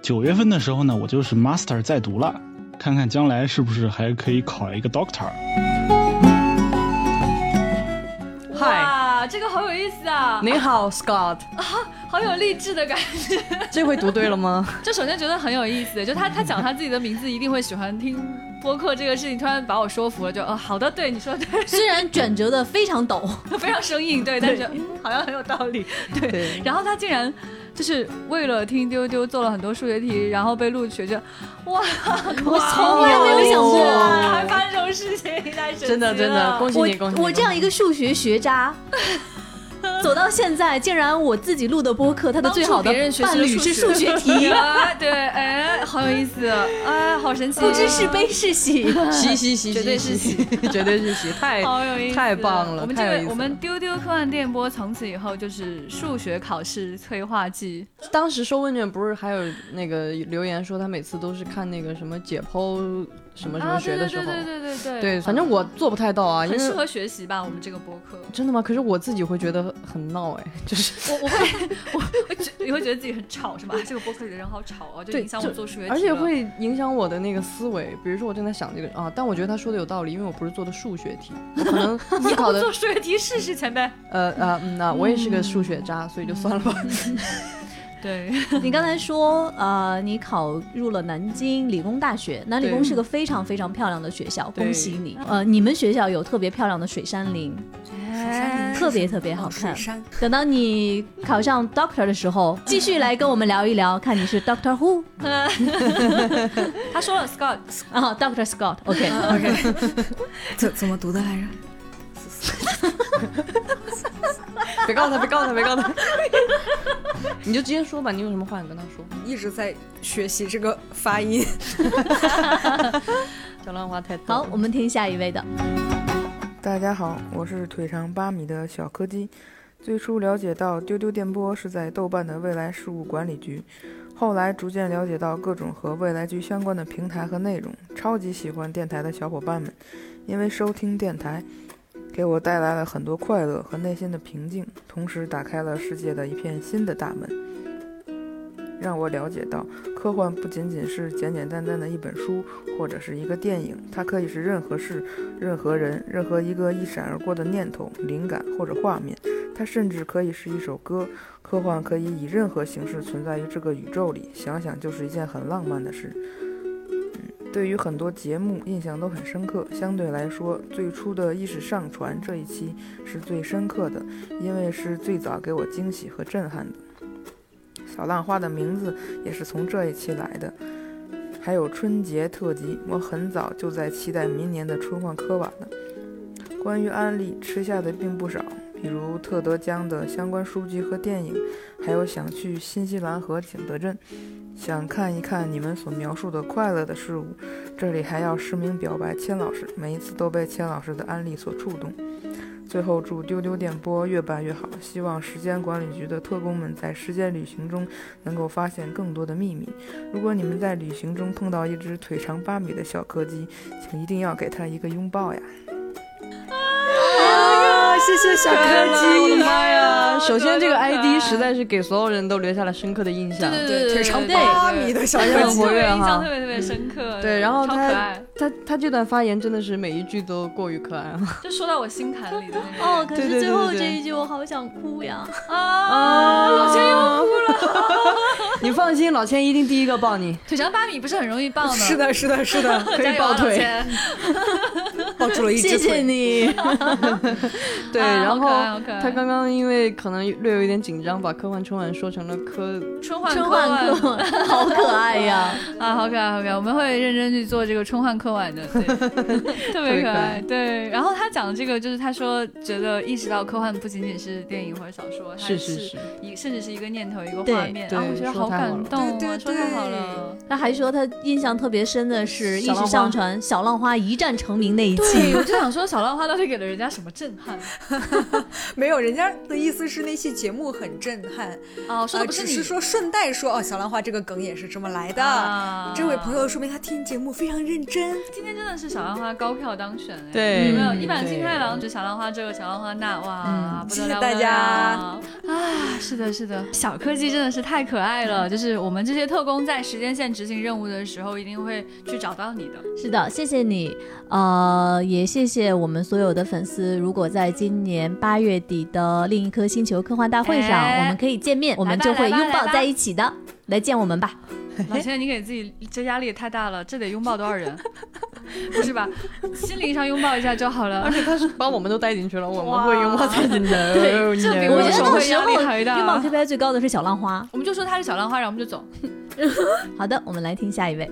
九月份的时候呢，我就是 master 在读了，看看将来是不是还可以考一个 doctor。哇，这个好有意思啊！你好，Scott，啊，好有励志的感觉。这回读对了吗？就首先觉得很有意思，就他他讲他自己的名字一定会喜欢听播客这个事情，突然把我说服了，就哦好的，对你说的对。虽然卷折的非常陡，非常生硬，对，但是嗯好像很有道理，对。然后他竟然就是为了听丢丢做了很多数学题，然后被录取，就哇，我从来没有想过还发生这种事情，太神奇了！真的真的，恭喜你，恭喜你！我这样一个数学学渣。走到现在，竟然我自己录的播客，他的最好的伴侣是数学题啊！对，哎，好有意思，哎，好神奇，不知是悲是喜，喜喜喜，绝对是喜，绝对是喜，太好有意思，太棒了！我们这个我们丢丢科幻电波从此以后就是数学考试催化剂。当时收问卷不是还有那个留言说他每次都是看那个什么解剖。什么什么学的时候，对对对对对对，反正我做不太到啊，很适合学习吧，我们这个播客。真的吗？可是我自己会觉得很闹哎，就是我我会我会觉 你会觉得自己很吵是吧？这个播客里的人好吵啊，就影响我做数学题，而且会影响我的那个思维。比如说我正在想这个啊，但我觉得他说的有道理，因为我不是做的数学题，我可能思考的做数学题试试前辈。呃呃嗯，那我也是个数学渣，所以就算了吧。对 你刚才说，呃，你考入了南京理工大学，南理工是个非常非常漂亮的学校，恭喜你。呃，你们学校有特别漂亮的水山林，特别特别好看。等到你考上 Doctor 的时候，继续来跟我们聊一聊，看你是 Doctor Who。他说了 Scott 啊，Doctor Scott，OK OK，怎怎么读的来着？别告诉他，别告诉他，别告诉他，你就直接说吧。你有什么话，你跟他说。一直在学习这个发音，小浪花太多。好，我们听下一位的。大家好，我是腿长八米的小柯基。最初了解到丢丢电波是在豆瓣的未来事务管理局，后来逐渐了解到各种和未来局相关的平台和内容。超级喜欢电台的小伙伴们，因为收听电台。给我带来了很多快乐和内心的平静，同时打开了世界的一片新的大门，让我了解到科幻不仅仅是简简单单的一本书或者是一个电影，它可以是任何事、任何人、任何一个一闪而过的念头、灵感或者画面，它甚至可以是一首歌。科幻可以以任何形式存在于这个宇宙里，想想就是一件很浪漫的事。对于很多节目印象都很深刻，相对来说，最初的意识上传这一期是最深刻的，因为是最早给我惊喜和震撼的。小浪花的名字也是从这一期来的。还有春节特辑，我很早就在期待明年的春幻科晚了。关于安利，吃下的并不少，比如特德江的相关书籍和电影，还有想去新西兰和景德镇。想看一看你们所描述的快乐的事物，这里还要实名表白千老师，每一次都被千老师的安利所触动。最后祝丢丢电波越办越好，希望时间管理局的特工们在时间旅行中能够发现更多的秘密。如果你们在旅行中碰到一只腿长八米的小柯基，请一定要给它一个拥抱呀！谢谢小柯基，我的妈呀！首先，这个 ID 实在是给所有人都留下了深刻的印象。对对对，腿长八米的小柯基，活跃印象特别特别深刻。对，然后他他他这段发言真的是每一句都过于可爱了，就说到我心坎里的那种。哦，可是最后这一句我好想哭呀！啊，老千又哭了。你放心，老千一定第一个抱你。腿长八米不是很容易抱吗？是的，是的，是的，可以抱腿抱住了一只谢谢。你。对，啊然后他刚刚因为可能略有一点紧张，把科幻春晚说成了科春幻春晚课课 好可爱呀！啊，好可爱，好可爱！我们会认真去做这个春晚课晚的，对，特别可爱。对，然后他讲的这个就是他说觉得意识到科幻不仅仅是电影或者小说，它是是是一甚至是一个念头一个画面，对然后我觉得好感动啊，对对说太好对了。他还说他印象特别深的是一直上传小浪花一战成名那一对，我。就想说小浪花到底给了人家什么震撼 没有，人家的意思是那期节目很震撼，哦，说啊，的不是你只是说顺带说哦，小浪花这个梗也是这么来的。啊这位朋友说明他听节目非常认真。今天真的是小浪花高票当选哎，对有没有？嗯一版金太郎就小浪花这个，小浪花那，哇，不得了，谢谢大家啊！是的，是的，小科技真的是太可爱了。就是我们这些特工在时间线执行任务的时候，一定会去找到你的。是的，谢谢你，呃，也谢谢我们所有的粉丝。如果在今年八月底的另一颗星球科幻大会上，哎我们可以见面，我们就会拥抱在一起的。来见我们吧。老千，你给自己这压力也太大了，这得拥抱多少人？不是吧？心灵上拥抱一下就好了而。且他是把我们都带进去了，我们会拥抱在进的。对这比我觉得我手绘到时候压力还大拥抱 KPI 最高的是小浪花。我们就说他是小浪花，然后我们就走。好的，我们来听下一位。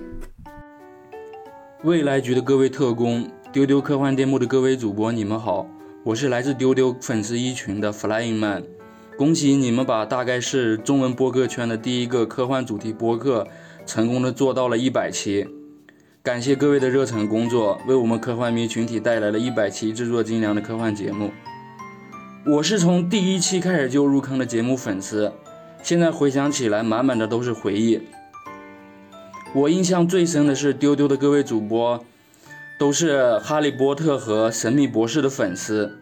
未来局的各位特工，丢丢科幻电幕的各位主播，你们好，我是来自丢丢粉丝一群的 Flying Man，恭喜你们把大概是中文播客圈的第一个科幻主题播客成功的做到了一百期，感谢各位的热忱工作，为我们科幻迷群体带来了一百期制作精良的科幻节目。我是从第一期开始就入坑的节目粉丝，现在回想起来，满满的都是回忆。我印象最深的是丢丢的各位主播，都是哈利波特和神秘博士的粉丝，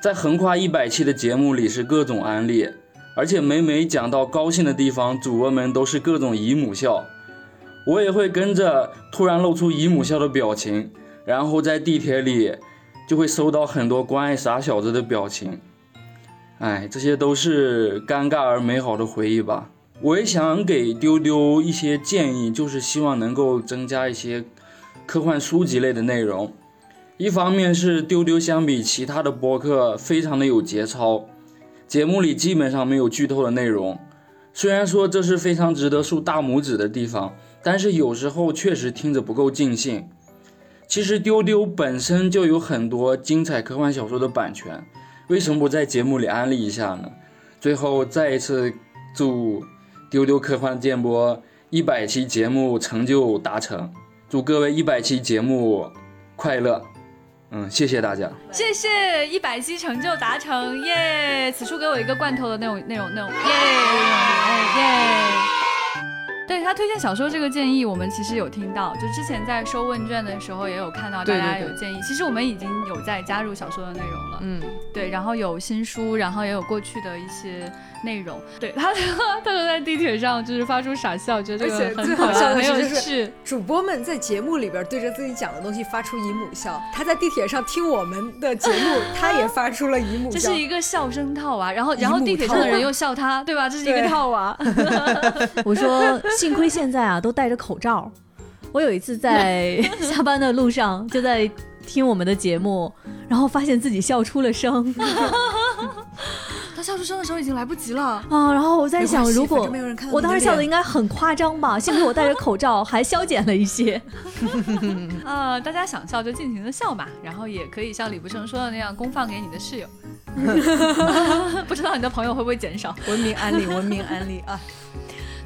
在横跨一百期的节目里是各种安利，而且每每讲到高兴的地方，主播们都是各种姨母笑，我也会跟着突然露出姨母笑的表情，然后在地铁里就会收到很多关爱傻小子的表情，哎，这些都是尴尬而美好的回忆吧。我也想给丢丢一些建议，就是希望能够增加一些科幻书籍类的内容。一方面是丢丢相比其他的播客非常的有节操，节目里基本上没有剧透的内容。虽然说这是非常值得竖大拇指的地方，但是有时候确实听着不够尽兴。其实丢丢本身就有很多精彩科幻小说的版权，为什么不在节目里安利一下呢？最后再一次祝丢丢科幻电波一百期节目成就达成，祝各位一百期节目快乐。嗯，谢谢大家。谢谢一百期成就达成，耶！此处给我一个罐头的那种、那种、那种，耶！哎耶！对他推荐小说这个建议，我们其实有听到，就之前在收问卷的时候也有看到大家有建议。其实我们已经有在加入小说的内容了，嗯，对，然后有新书，然后也有过去的一些内容。对他，他就在地铁上就是发出傻笑，觉得而这个很且最好笑的是，就是趣。主播们在节目里边对着自己讲的东西发出姨母笑，他在地铁上听我们的节目，他也发出了姨母笑。这是一个笑声套娃，然后然后地铁上的人又笑他，对吧？这是一个套娃。我说，幸亏现在啊都戴着口罩。我有一次在下班的路上就在听我们的节目，然后发现自己笑出了声他笑出声的时候已经来不及了。啊，然后我在想，如果没有人看到我当时笑的应该很夸张吧，幸亏我戴着口罩，还消减了一些。呃，大家想笑就尽情的笑吧，然后也可以像李不成说的那样公放给你的室友。不知道你的朋友会不会减少？文明安利，文明安利啊！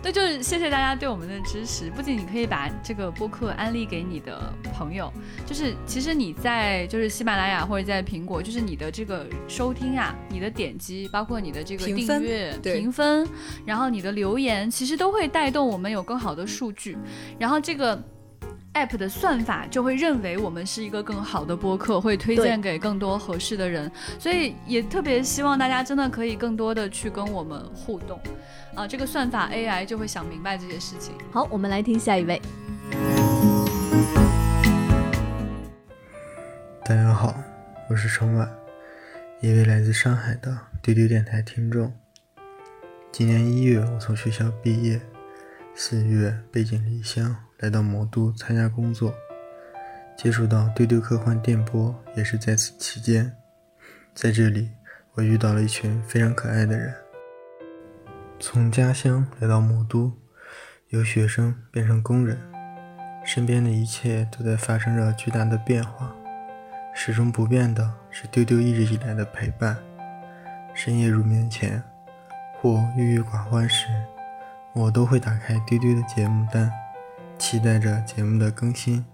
对，就是谢谢大家对我们的支持。不仅你可以把这个播客安利给你的朋友，就是其实你在就是喜马拉雅或者在苹果，就是你的这个收听啊，你的点击，包括你的这个订阅、对评分，然后你的留言，其实都会带动我们有更好的数据，然后这个。App 的算法就会认为我们是一个更好的播客，会推荐给更多合适的人，所以也特别希望大家真的可以更多的去跟我们互动，啊，这个算法 AI 就会想明白这些事情。好，我们来听下一位。大家好，我是程婉，一位来自上海的丢丢电台听众。今年一月，我从学校毕业，四月背井离乡来到魔都参加工作，接触到丢丢科幻电波也是在此期间。在这里，我遇到了一群非常可爱的人。从家乡来到魔都，由学生变成工人，身边的一切都在发生着巨大的变化。始终不变的是丢丢一直以来的陪伴。深夜入眠前，或郁郁寡欢时，我都会打开丢丢的节目单，期待着节目的更新。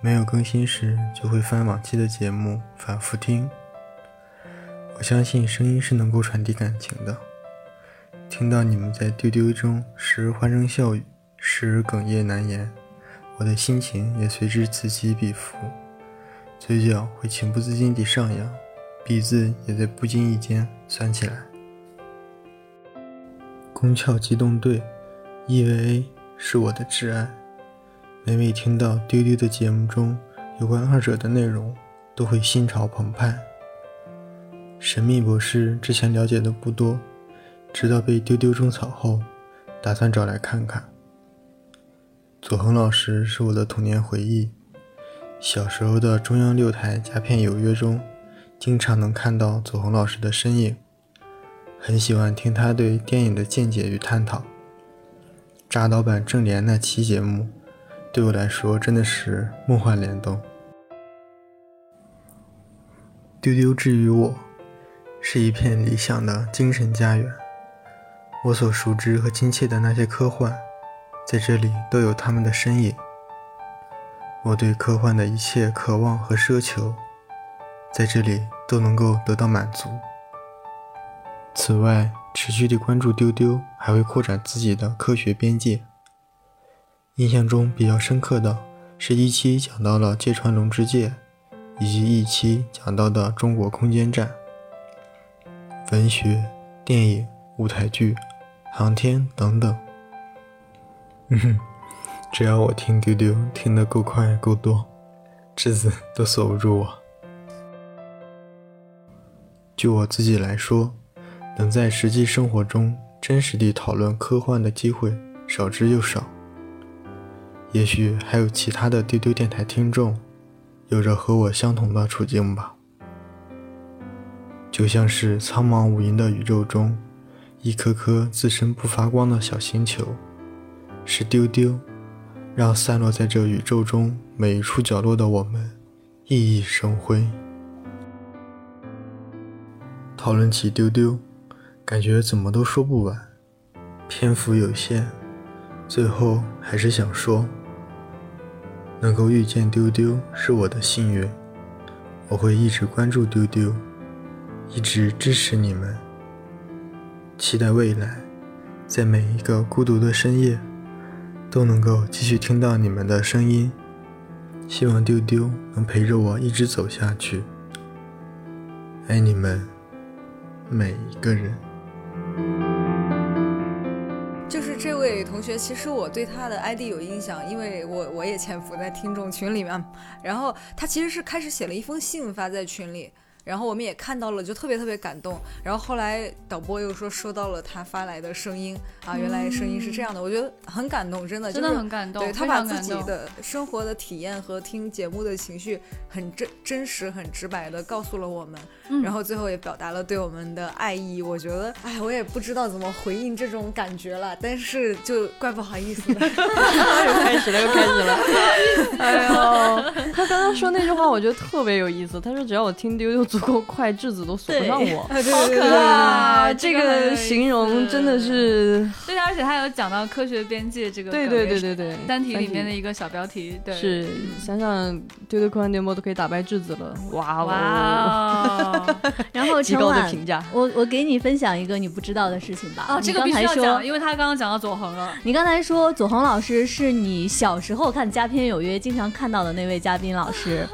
没有更新时，就会翻往期的节目反复听。我相信声音是能够传递感情的。听到你们在丢丢中时而欢声笑语，时而哽咽难言，我的心情也随之此起彼伏，嘴角会情不自禁地上扬，鼻子也在不经意间酸起来。宫壳机动队 EVA 是我的挚爱，每每听到丢丢的节目中有关二者的内容，都会心潮澎湃。神秘博士之前了解的不多。直到被丢丢种草后，打算找来看看。左恒老师是我的童年回忆，小时候的中央六台《佳片有约》中，经常能看到左恒老师的身影，很喜欢听他对电影的见解与探讨。扎导版正联那期节目，对我来说真的是梦幻联动。丢丢之于我，是一片理想的精神家园。我所熟知和亲切的那些科幻，在这里都有他们的身影。我对科幻的一切渴望和奢求，在这里都能够得到满足。此外，持续地关注丢丢，还会扩展自己的科学边界。印象中比较深刻的是一期讲到了芥川龙之介，以及一期讲到的中国空间站。文学、电影、舞台剧。航天等等，嗯哼，只要我听丢丢听得够快够多，智子都锁不住我。就我自己来说，能在实际生活中真实地讨论科幻的机会少之又少。也许还有其他的丢丢电台听众，有着和我相同的处境吧。就像是苍茫无垠的宇宙中。一颗颗自身不发光的小星球，是丢丢，让散落在这宇宙中每一处角落的我们熠熠生辉。讨论起丢丢，感觉怎么都说不完，篇幅有限，最后还是想说，能够遇见丢丢是我的幸运，我会一直关注丢丢，一直支持你们。期待未来，在每一个孤独的深夜，都能够继续听到你们的声音。希望丢丢能陪着我一直走下去。爱你们每一个人。学，其实我对他的 ID 有印象，因为我我也潜伏在听众群里面。然后他其实是开始写了一封信发在群里。然后我们也看到了，就特别特别感动。然后后来导播又说收到了他发来的声音啊，原来声音是这样的，我觉得很感动，真的真的很感动。对他把自己的生活的体验和听节目的情绪很真真实、很直白的告诉了我们，然后最后也表达了对我们的爱意。我觉得，哎，我也不知道怎么回应这种感觉了，但是就怪不好意思 的。又开始了，又开始了。哎呦，他刚刚说那句话，我觉得特别有意思。他说只要我听丢丢。足够快，质子都锁不上我，好可爱！这个形容真的是，对，而且他有讲到科学边界这个，对对对对对，单体里面的一个小标题，对，是想想丢丢科幻电波都可以打败质子了，哇哇！然后极高的评价，我我给你分享一个你不知道的事情吧。哦，这个必须要讲，因为他刚刚讲到左恒了。你刚才说左恒老师是你小时候看《佳片有约》经常看到的那位嘉宾老师。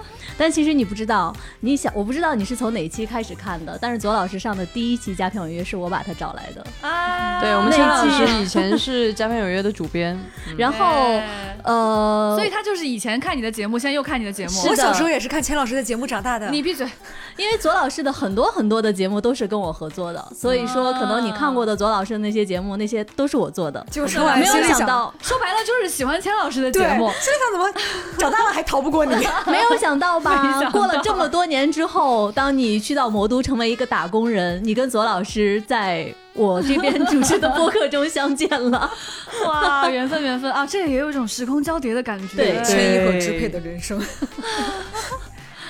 但其实你不知道，你想我不知道你是从哪期开始看的，但是左老师上的第一期《佳片有约》是我把他找来的啊。对我们钱老师以前是《佳片有约》的主编，然后呃，所以他就是以前看你的节目，现在又看你的节目。我小时候也是看钱老师的节目长大的。你闭嘴！因为左老师的很多很多的节目都是跟我合作的，所以说可能你看过的左老师的那些节目，那些都是我做的。就是没有想到，说白了就是喜欢钱老师的节目。心想怎么长大了还逃不过你？没有想到吧？过了这么多年之后，当你去到魔都成为一个打工人，你跟左老师在我这边主持的播客中相见了。哇，缘分缘分啊！这也有一种时空交叠的感觉。对，牵一和支配的人生。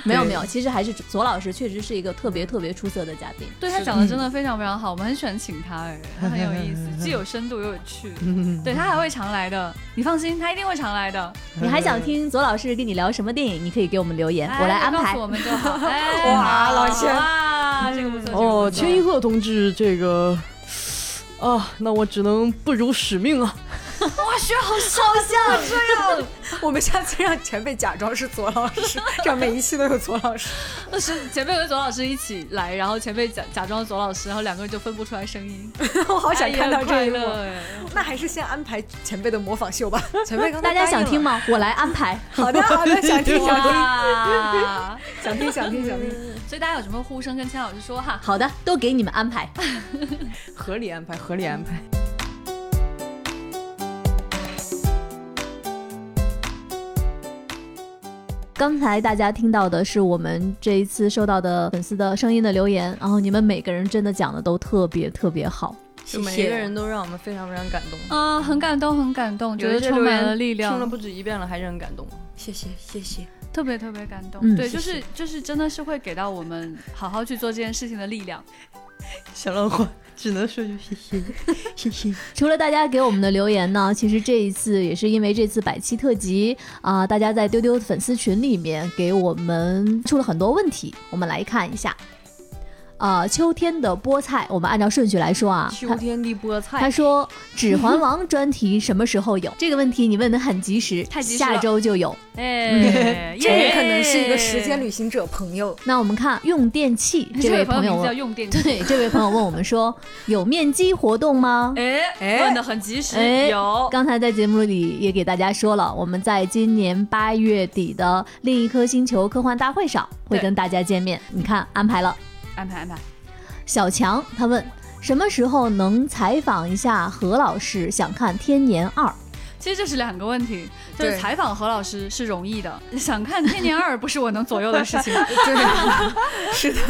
没有没有，其实还是左老师确实是一个特别特别出色的嘉宾。对他讲的真的非常非常好，我们很喜欢请他，哎，他很有意思，既有深度又有趣。对他还会常来的，你放心，他一定会常来的。你还想听左老师跟你聊什么电影？你可以给我们留言，我来安排。我们就好。哇，老钱，哇，这个不错。哦，千一鹤同志，这个啊，那我只能不辱使命啊。哇，学好像像这样，我们下次让前辈假装是左老师，这样每一期都有左老师。那是前辈和左老师一起来，然后前辈假假装左老师，然后两个人就分不出来声音。我好想看到这一幕。哎、那还是先安排前辈的模仿秀吧。前辈刚大家想听吗？我来安排。好的好的，想听想听，想听想听想听。所以大家有什么呼声跟千老师说哈？好的，都给你们安排，合理安排，合理安排。刚才大家听到的是我们这一次收到的粉丝的声音的留言，然后你们每个人真的讲的都特别特别好，就每一个人都让我们非常非常感动啊，很感动，很感动，觉得充满了力量。听了不止一遍了，还是很感动。谢谢谢谢，特别特别感动。对，就是就是真的是会给到我们好好去做这件事情的力量。小浪花。只能说句谢谢，谢谢。除了大家给我们的留言呢，其实这一次也是因为这次百期特辑啊，大家在丢丢粉丝群里面给我们出了很多问题，我们来看一下。啊，秋天的菠菜，我们按照顺序来说啊。秋天的菠菜。他说，《指环王》专题什么时候有？这个问题你问的很及时，太及时下周就有。哎，这也可能是一个时间旅行者朋友。那我们看用电器这位朋友叫用电器。对，这位朋友问我们说，有面基活动吗？哎，问的很及时。有。刚才在节目里也给大家说了，我们在今年八月底的另一颗星球科幻大会上会跟大家见面。你看，安排了。安排安排，小强他问什么时候能采访一下何老师？想看《天年二》。其实这是两个问题，就是采访何老师是容易的，想看《天年二》不是我能左右的事情。对，是的。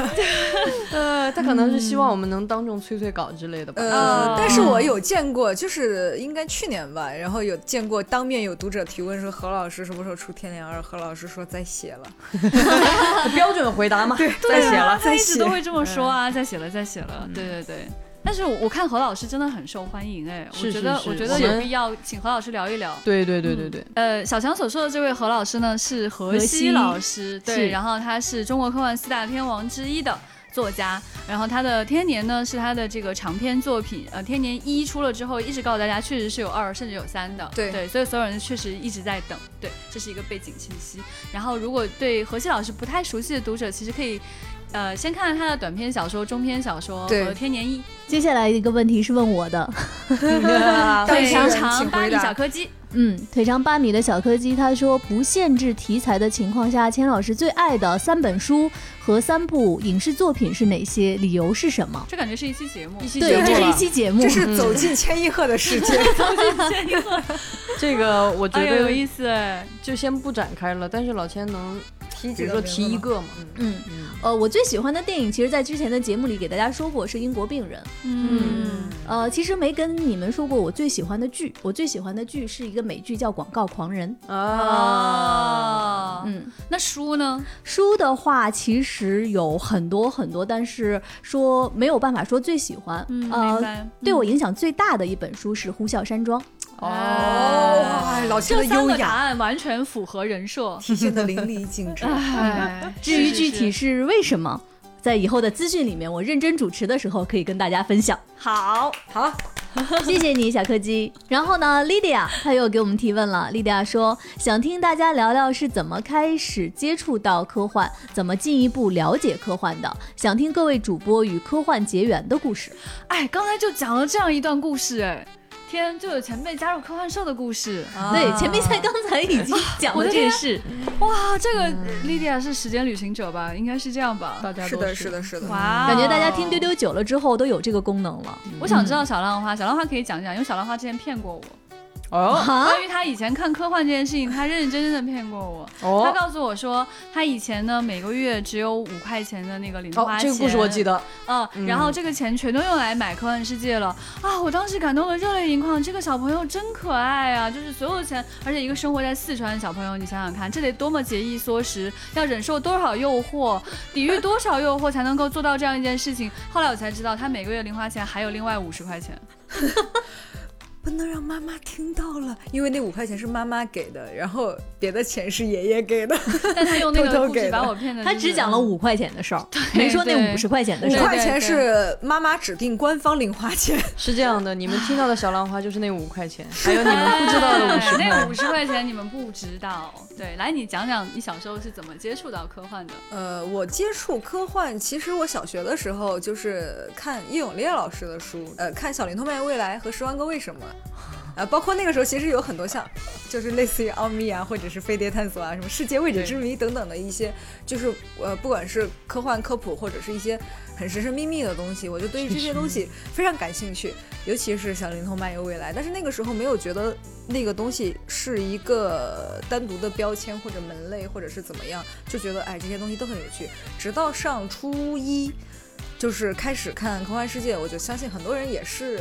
呃，他可能是希望我们能当众催催稿之类的吧。呃，但是我有见过，就是应该去年吧，然后有见过当面有读者提问说何老师什么时候出《天年二》，何老师说在写了。标准回答嘛，对，在写了，他一直都会这么说啊，在写了，在写了。对对对。但是我看何老师真的很受欢迎哎，我觉得我觉得有必要请何老师聊一聊。对对对对对。呃，小强所说的这位何老师呢是何西老师，对，然后他是中国科幻四大天王之一的作家，然后他的《天年》呢是他的这个长篇作品，呃，《天年一》出了之后，一直告诉大家确实是有二甚至有三的，对对，所以所有人确实一直在等，对，这是一个背景信息。然后如果对何西老师不太熟悉的读者，其实可以。呃，先看看他的短篇小说、中篇小说和《天年一》。接下来一个问题是问我的，腿长长八米小柯基。嗯，腿长八米的小柯基，他说不限制题材的情况下，钱老师最爱的三本书和三部影视作品是哪些？理由是什么？这感觉是一期节目，一期对，这是一期节目，这是走进千亿鹤的世界，走进千亿鹤。这个我觉得有意思，就先不展开了。但是老千能。比如说提一个嘛，嗯，呃，我最喜欢的电影，其实，在之前的节目里给大家说过，是《英国病人》。嗯，呃，其实没跟你们说过我最喜欢的剧，我最喜欢的剧是一个美剧，叫《广告狂人》啊。嗯，那书呢？书的话，其实有很多很多，但是说没有办法说最喜欢。呃，对我影响最大的一本书是《呼啸山庄》。哦，老钱的优雅，答案完全符合人设，体现的淋漓尽致。至于具体是为什么，在以后的资讯里面，我认真主持的时候可以跟大家分享。好，好，谢谢你，小柯基。然后呢，Lydia 她又给我们提问了。Lydia 说，想听大家聊聊是怎么开始接触到科幻，怎么进一步了解科幻的，想听各位主播与科幻结缘的故事。哎，刚才就讲了这样一段故事，哎。天，就有前辈加入科幻社的故事。对，前辈在刚才已经讲了这件事。哇，这个 Lydia 是时间旅行者吧？应该是这样吧？大家是的，是的，是的。哇，感觉大家听丢丢久了之后都有这个功能了。我想知道小浪花，小浪花可以讲讲，因为小浪花之前骗过我。哦，关于他以前看科幻这件事情，他认认真真的骗过我。哦，他告诉我说，他以前呢每个月只有五块钱的那个零花钱。这个故事我记得。嗯，然后这个钱全都用来买科幻世界了啊！我当时感动的热泪盈眶。这个小朋友真可爱啊！就是所有的钱，而且一个生活在四川的小朋友，你想想看，这得多么节衣缩食，要忍受多少诱惑，抵御多少诱惑，才能够做到这样一件事情。后来我才知道，他每个月零花钱还有另外五十块钱。不能让妈妈听到了，因为那五块钱是妈妈给的，然后别的钱是爷爷给的。但他用那个故事把我骗的，他只讲了五块钱的事儿，没说那五十块钱的事儿。五块钱是妈妈指定官方零花钱。是这样的，你们听到的小浪花就是那五块钱，还有你们不知道的五十。那五十块钱你们不知道。对，来你讲讲你小时候是怎么接触到科幻的？呃，我接触科幻，其实我小学的时候就是看叶永烈老师的书，呃，看《小灵通漫游未来》和《十万个为什么》。啊，包括那个时候，其实有很多像，就是类似于奥秘啊，或者是飞碟探索啊，什么世界未解之谜等等的一些，就是呃，不管是科幻科普，或者是一些很神神秘秘的东西，我就对于这些东西非常感兴趣。尤其是小《灵通漫游未来》，但是那个时候没有觉得那个东西是一个单独的标签或者门类，或者是怎么样，就觉得哎，这些东西都很有趣。直到上初一，就是开始看科幻世界，我就相信很多人也是。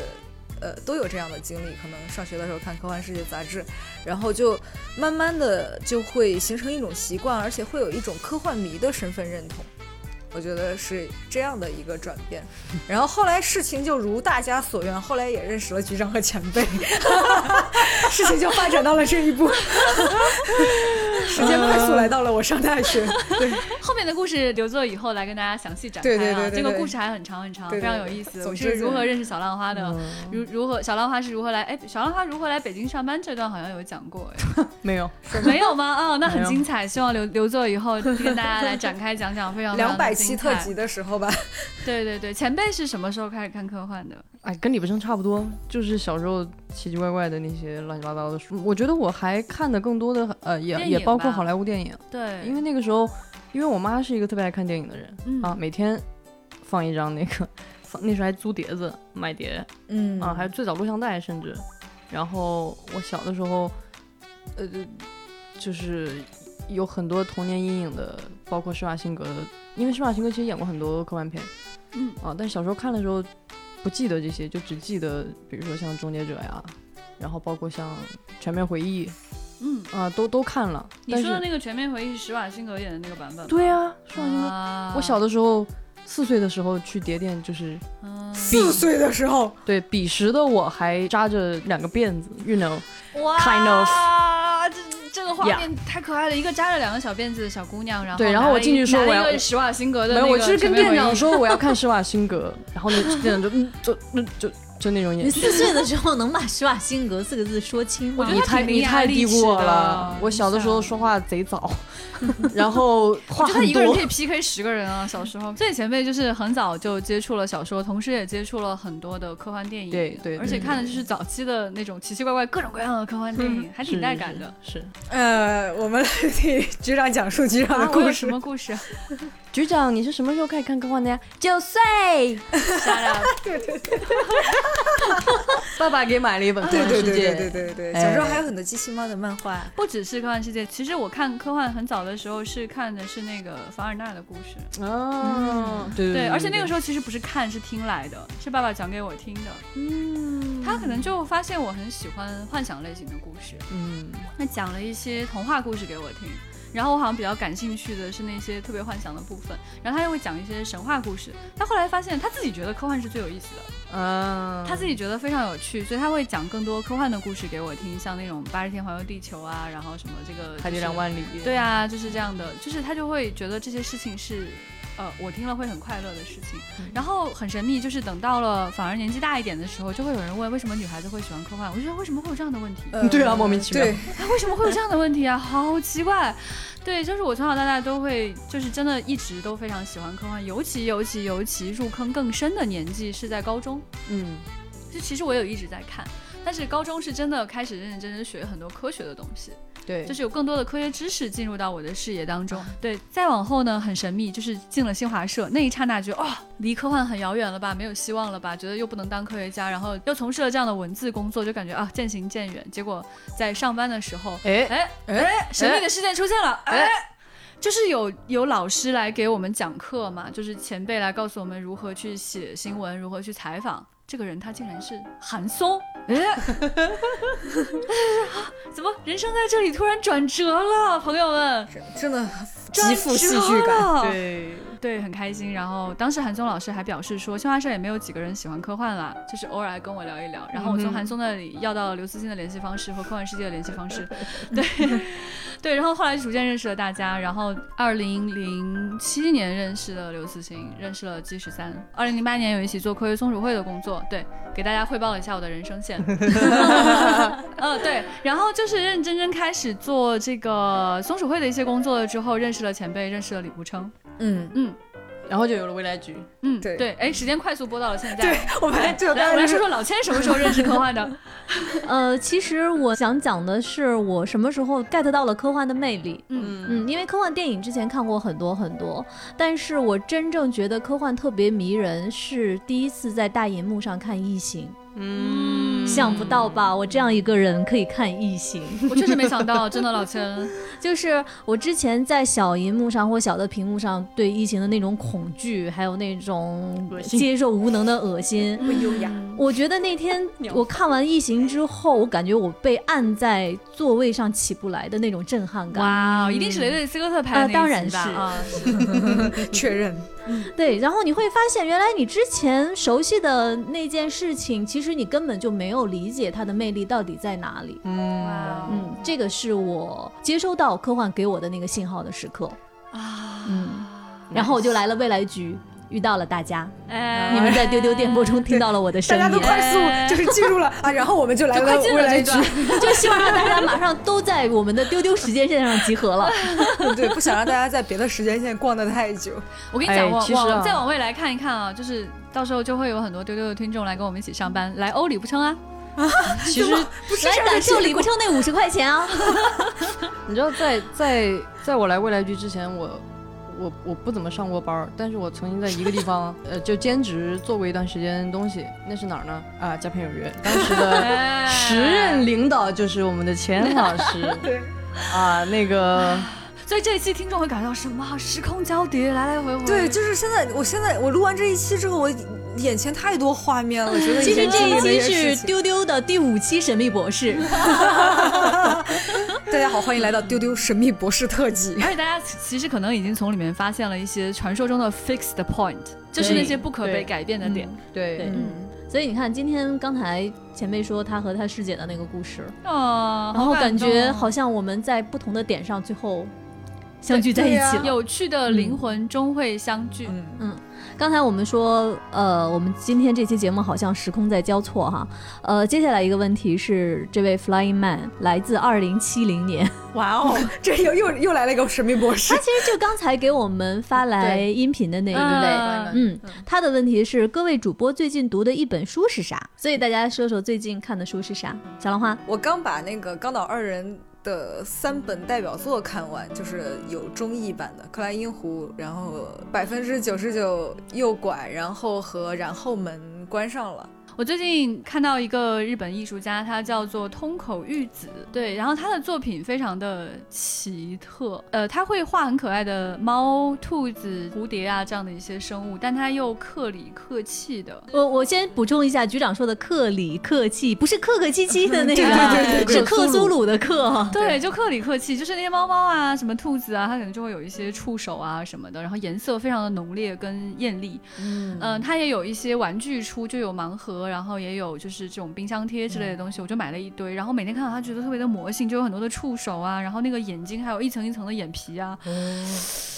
呃，都有这样的经历，可能上学的时候看《科幻世界》杂志，然后就慢慢的就会形成一种习惯，而且会有一种科幻迷的身份认同。我觉得是这样的一个转变，然后后来事情就如大家所愿，后来也认识了局长和前辈，事情就发展到了这一步，时间快速来到了我上大学。对，后面的故事留作以后来跟大家详细展开。对对对，这个故事还很长很长，非常有意思。我是如何认识小浪花的？如如何小浪花是如何来？哎，小浪花如何来北京上班？这段好像有讲过，哎，没有，没有吗？哦，那很精彩，希望留留作以后跟大家来展开讲讲，非常两百。期特辑的时候吧，对对对，前辈是什么时候开始看科幻的？哎，跟李不生差不多，就是小时候奇奇怪怪的那些乱七八糟的书。我觉得我还看的更多的，呃，也也包括好莱坞电影。对，因为那个时候，因为我妈是一个特别爱看电影的人啊，每天放一张那个，放那时候还租碟子买碟，嗯啊，还有最早录像带，甚至，然后我小的时候，呃，就是有很多童年阴影的，包括施瓦辛格的。因为施瓦辛格其实演过很多科幻片，嗯啊，但小时候看的时候不记得这些，就只记得比如说像《终结者》呀，然后包括像《全面回忆》，嗯啊，都都看了。你说的那个《全面回忆》是施瓦辛格演的那个版本？对啊，施瓦辛格。我小的时候四岁的时候去碟店，就是四岁的时候，对，彼时的我还扎着两个辫子，you know，kind of。这个画面太可爱了，一个扎着两个小辫子的小姑娘，然后对，然后我进去说我要施瓦辛格的，没有，我是跟店长说我要看施瓦辛格，然后那店长就嗯，就那就。就那种眼神。你四岁的时候能把施瓦辛格四个字说清吗？你太你太低估我了。我小的时候说话贼早，然后话很多。他一个人可以 PK 十个人啊！小时候，这前辈就是很早就接触了小说，同时也接触了很多的科幻电影。对对，而且看的就是早期的那种奇奇怪怪、各种各样的科幻电影，还挺带感的。是。呃，我们来替局长讲述局长的故事。什么故事？局长，你是什么时候开始看科幻的呀？九岁。傻了。对对对。爸爸给买了一本《科幻世界》，对对对对对。小时候还有很多机器猫的漫画，不只是《科幻世界》。其实我看科幻很早的时候是看的是那个凡尔纳的故事。哦，对对。而且那个时候其实不是看，是听来的，是爸爸讲给我听的。嗯。他可能就发现我很喜欢幻想类型的故事。嗯。那讲了一些童话故事给我听。然后我好像比较感兴趣的是那些特别幻想的部分，然后他又会讲一些神话故事。他后来发现他自己觉得科幻是最有意思的，嗯，他自己觉得非常有趣，所以他会讲更多科幻的故事给我听，像那种八十天环游地球啊，然后什么这个海底两万里，对啊，就是这样的，就是他就会觉得这些事情是。呃我听了会很快乐的事情。然后很神秘，就是等到了反而年纪大一点的时候，就会有人问为什么女孩子会喜欢科幻？我就觉得为什么会有这样的问题？对啊，莫名其妙。对，哎，为什么会有这样的问题啊？好奇怪。对，就是我从小到大都会，就是真的一直都非常喜欢科幻，尤其尤其尤其入坑更深的年纪是在高中。嗯，就其实我有一直在看，但是高中是真的开始认认真真学很多科学的东西。对，就是有更多的科学知识进入到我的视野当中。对，再往后呢，很神秘，就是进了新华社，那一刹那觉得，哦，离科幻很遥远了吧，没有希望了吧，觉得又不能当科学家，然后又从事了这样的文字工作，就感觉啊，渐行渐远。结果在上班的时候，哎哎哎，神秘的事件出现了，哎。就是有有老师来给我们讲课嘛，就是前辈来告诉我们如何去写新闻，如何去采访。这个人他竟然是韩松，哎，怎么人生在这里突然转折了？朋友们，真的极富戏剧感，对对，很开心。然后当时韩松老师还表示说，新华社也没有几个人喜欢科幻啦，就是偶尔还跟我聊一聊。然后我从韩松那里要到了刘慈欣的联系方式和科幻世界的联系方式，对 对。然后后来逐渐认识了大家，然后二零零七年认识了刘慈欣，认识了 G 十三。二零零八年有一起做科学松鼠会的工作，对，给大家汇报了一下我的人生线。嗯，对。然后就是认认真真开始做这个松鼠会的一些工作了之后，认识了前辈，认识了李步称。嗯嗯，然后就有了未来局。嗯，对对。哎，时间快速播到了现在。对，我们来，就来，我来说说老千什么时候认识科幻的。呃，其实我想讲的是，我什么时候 get 到了科幻的魅力。嗯嗯，因为科幻电影之前看过很多很多，但是我真正觉得科幻特别迷人，是第一次在大银幕上看《异形》。嗯，想不到吧？我这样一个人可以看《异形》，我确实没想到，真的老陈。就是我之前在小荧幕上或小的屏幕上对异形的那种恐惧，还有那种接受无能的恶心，不优雅。我觉得那天我看完异形之后，我感觉我被按在座位上起不来的那种震撼感。哇，一定是雷德斯科特拍的、啊，当然是啊，确认。对，然后你会发现，原来你之前熟悉的那件事情，其实你根本就没有理解它的魅力到底在哪里。嗯嗯，这个是我接收到科幻给我的那个信号的时刻啊。嗯，然后我就来了未来局。遇到了大家，哎，你们在丢丢电波中听到了我的声音，大家都快速就是进入了 啊，然后我们就来了未来局，就希望让大家马上都在我们的丢丢时间线上集合了。对，不想让大家在别的时间线逛得太久。我跟你讲，其实往再往未来看一看啊，就是到时候就会有很多丢丢的听众来跟我们一起上班，来欧李不称啊。啊，其实来感受李不称那五十块钱啊。你知道，在在在我来未来局之前，我。我我不怎么上过班，但是我曾经在一个地方，呃，就兼职做过一段时间东西。那是哪儿呢？啊，佳片有约。当时的 时任领导就是我们的钱老师。对。啊，那个。所以这一期听众会感到什么？时空交叠，来来回回。对，就是现在，我现在我录完这一期之后，我眼前太多画面了，觉得其实这一期是丢丢的第五期神秘博士。大家好，欢迎来到丢丢神秘博士特辑。而且大家其实可能已经从里面发现了一些传说中的 fixed point，就是那些不可被改变的点。对，嗯。所以你看，今天刚才前辈说他和他师姐的那个故事，哦，然后感觉好像我们在不同的点上最后相聚在一起了。有趣的灵魂终会相聚。嗯嗯。刚才我们说，呃，我们今天这期节目好像时空在交错哈。呃，接下来一个问题是，这位 Flying Man 来自二零七零年。哇哦，这又又又来了一个神秘博士。他其实就刚才给我们发来 音频的那一位。嗯，他的问题是，各位主播最近读的一本书是啥？所以大家说说最近看的书是啥？小兰花，我刚把那个冈岛二人。的三本代表作看完，就是有中译版的《克莱因湖》，然后百分之九十九右拐，然后和然后门关上了。我最近看到一个日本艺术家，他叫做通口玉子，对，然后他的作品非常的奇特，呃，他会画很可爱的猫、兔子、蝴蝶啊这样的一些生物，但他又克里克气的。我我先补充一下，局长说的克里克气，不是客客气气的那个，对对对是克苏鲁的克，对，就克里克气，就是那些猫猫啊，什么兔子啊，它可能就会有一些触手啊什么的，然后颜色非常的浓烈跟艳丽，嗯嗯，它也有一些玩具出，就有盲盒。然后也有就是这种冰箱贴之类的东西，我就买了一堆。然后每天看到它，觉得特别的魔性，就有很多的触手啊，然后那个眼睛还有一层一层的眼皮啊。嗯，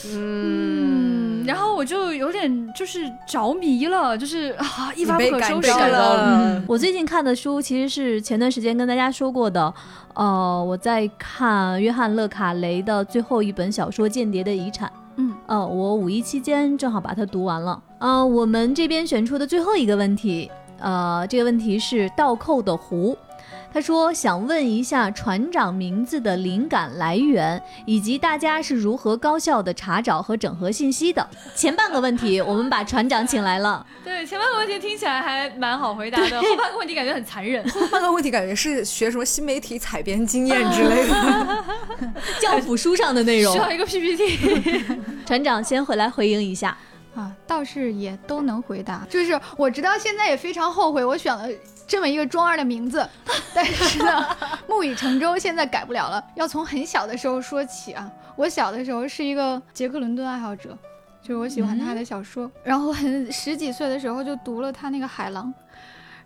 嗯，然后我就有点就是着迷了，就是啊一发不可收拾了嗯，我最近看的书其实是前段时间跟大家说过的，呃，我在看约翰·勒卡雷的最后一本小说《间谍的遗产》。嗯，呃，我五一期间正好把它读完了。呃，我们这边选出的最后一个问题，呃，这个问题是倒扣的湖。他说想问一下船长名字的灵感来源，以及大家是如何高效的查找和整合信息的。前半个问题我们把船长请来了。对前半个问题听起来还蛮好回答的，后半个问题感觉很残忍。后半个问题感觉是学什么新媒体采编经验之类的，教辅书上的内容需要一个 PPT。船长先回来回应一下。啊，倒是也都能回答。就是我直到现在也非常后悔，我选了这么一个中二的名字，但是呢，木已成舟，现在改不了了。要从很小的时候说起啊，我小的时候是一个杰克伦敦爱好者，就是我喜欢他的小说，然后很十几岁的时候就读了他那个《海狼》，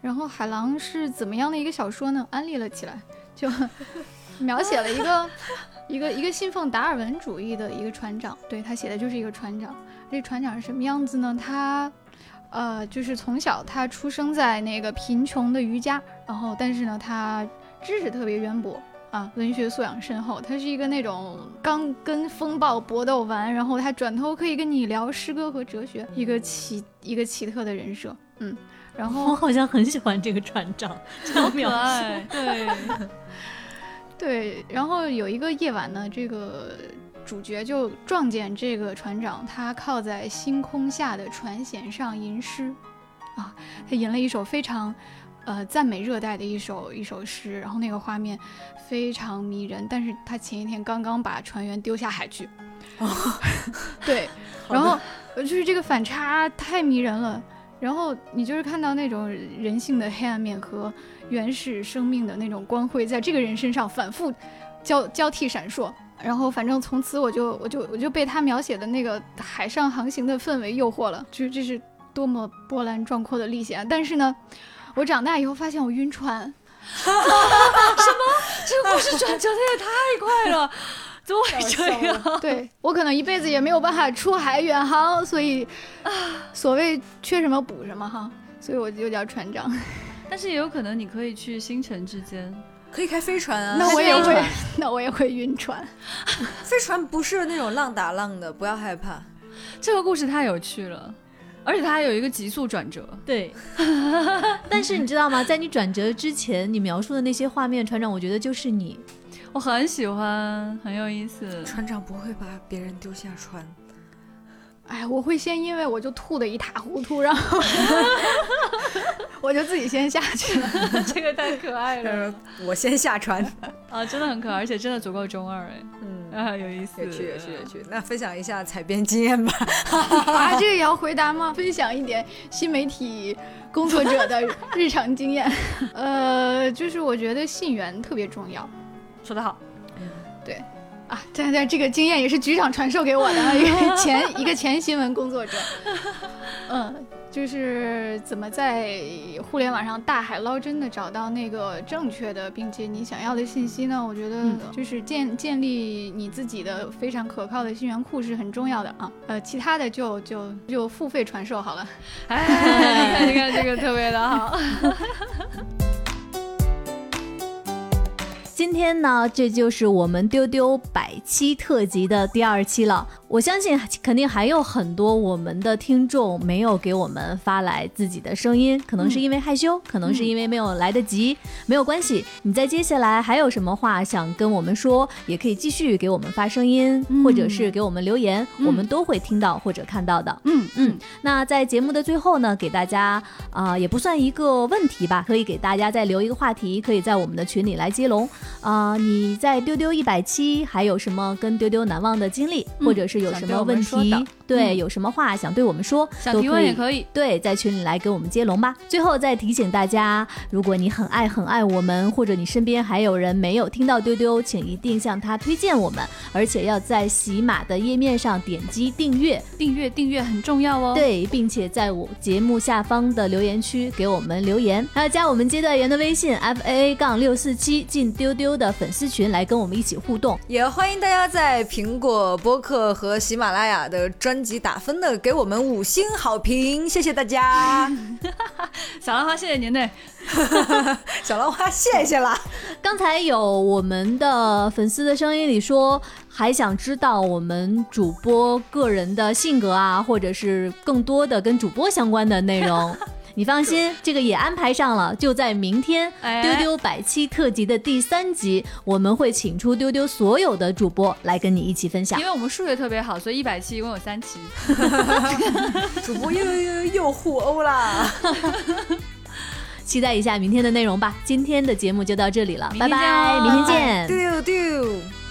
然后《海狼》是怎么样的一个小说呢？安利了起来，就 描写了一个一个一个信奉达尔文主义的一个船长，对他写的就是一个船长。这船长是什么样子呢？他，呃，就是从小他出生在那个贫穷的渔家，然后但是呢，他知识特别渊博啊，文学素养深厚。他是一个那种刚跟风暴搏斗完，然后他转头可以跟你聊诗歌和哲学，一个奇一个奇特的人设。嗯，然后我好像很喜欢这个船长，好可爱。对，对。然后有一个夜晚呢，这个。主角就撞见这个船长，他靠在星空下的船舷上吟诗，啊，他吟了一首非常，呃，赞美热带的一首一首诗，然后那个画面非常迷人。但是他前一天刚刚把船员丢下海去，对，然后就是这个反差太迷人了。然后你就是看到那种人性的黑暗面和原始生命的那种光辉，在这个人身上反复交交替闪烁。然后，反正从此我就我就我就被他描写的那个海上航行的氛围诱惑了，就是这是多么波澜壮阔的历险啊！但是呢，我长大以后发现我晕船。什么？这个故事转折的也太快了，怎么会这样？对我可能一辈子也没有办法出海远航，所以啊所谓缺什么补什么哈，所以我就叫船长。但是也有可能你可以去星辰之间。可以开飞船啊！那我也会，那我也会晕船。飞船不是那种浪打浪的，不要害怕。这个故事太有趣了，而且它还有一个急速转折。对，但是你知道吗？在你转折之前，你描述的那些画面，船长，我觉得就是你。我很喜欢，很有意思。船长不会把别人丢下船。哎，我会先因为我就吐的一塌糊涂，然后 我就自己先下去了。这个太可爱了，我先下船 啊，真的很可爱，而且真的足够中二哎，嗯啊，有意思，有趣有趣有趣。那分享一下采编经验吧。啊，这个也要回答吗？分享一点新媒体工作者的日常经验。呃，就是我觉得信源特别重要。说得好，对。啊，对对，这个经验也是局长传授给我的，一个 前一个前新闻工作者，嗯，就是怎么在互联网上大海捞针的找到那个正确的并且你想要的信息呢？我觉得就是建建立你自己的非常可靠的信源库是很重要的啊，呃，其他的就就就付费传授好了。哎，你看这个特别的好。今天呢，这就是我们丢丢百期特辑的第二期了。我相信肯定还有很多我们的听众没有给我们发来自己的声音，可能是因为害羞，可能是因为没有来得及。没有关系，你在接下来还有什么话想跟我们说，也可以继续给我们发声音，或者是给我们留言，我们都会听到或者看到的。嗯嗯。那在节目的最后呢，给大家啊，也不算一个问题吧，可以给大家再留一个话题，可以在我们的群里来接龙。啊，你在丢丢一百期还有什么跟丢丢难忘的经历，或者是有什么问题？对，有什么话想对我们说，想提问也可以。对，在群里来给我们接龙吧。最后再提醒大家，如果你很爱很爱我们，或者你身边还有人没有听到丢丢，请一定向他推荐我们，而且要在喜马的页面上点击订阅，订阅订阅很重要哦。对，并且在我节目下方的留言区给我们留言，还要加我们接待员的微信 f a a 杠六四七进丢丢。丢的粉丝群来跟我们一起互动，也欢迎大家在苹果播客和喜马拉雅的专辑打分的给我们五星好评，谢谢大家。小兰花，谢谢您嘞。小兰花，谢谢啦。刚才有我们的粉丝的声音里说，还想知道我们主播个人的性格啊，或者是更多的跟主播相关的内容。你放心，这个也安排上了，就在明天丢丢百期特辑的第三集，我们会请出丢丢所有的主播来跟你一起分享。因为我们数学特别好，所以一百期一共有三期。主播又又又互殴啦！期待一下明天的内容吧。今天的节目就到这里了，拜拜，明天见明天见。丢丢。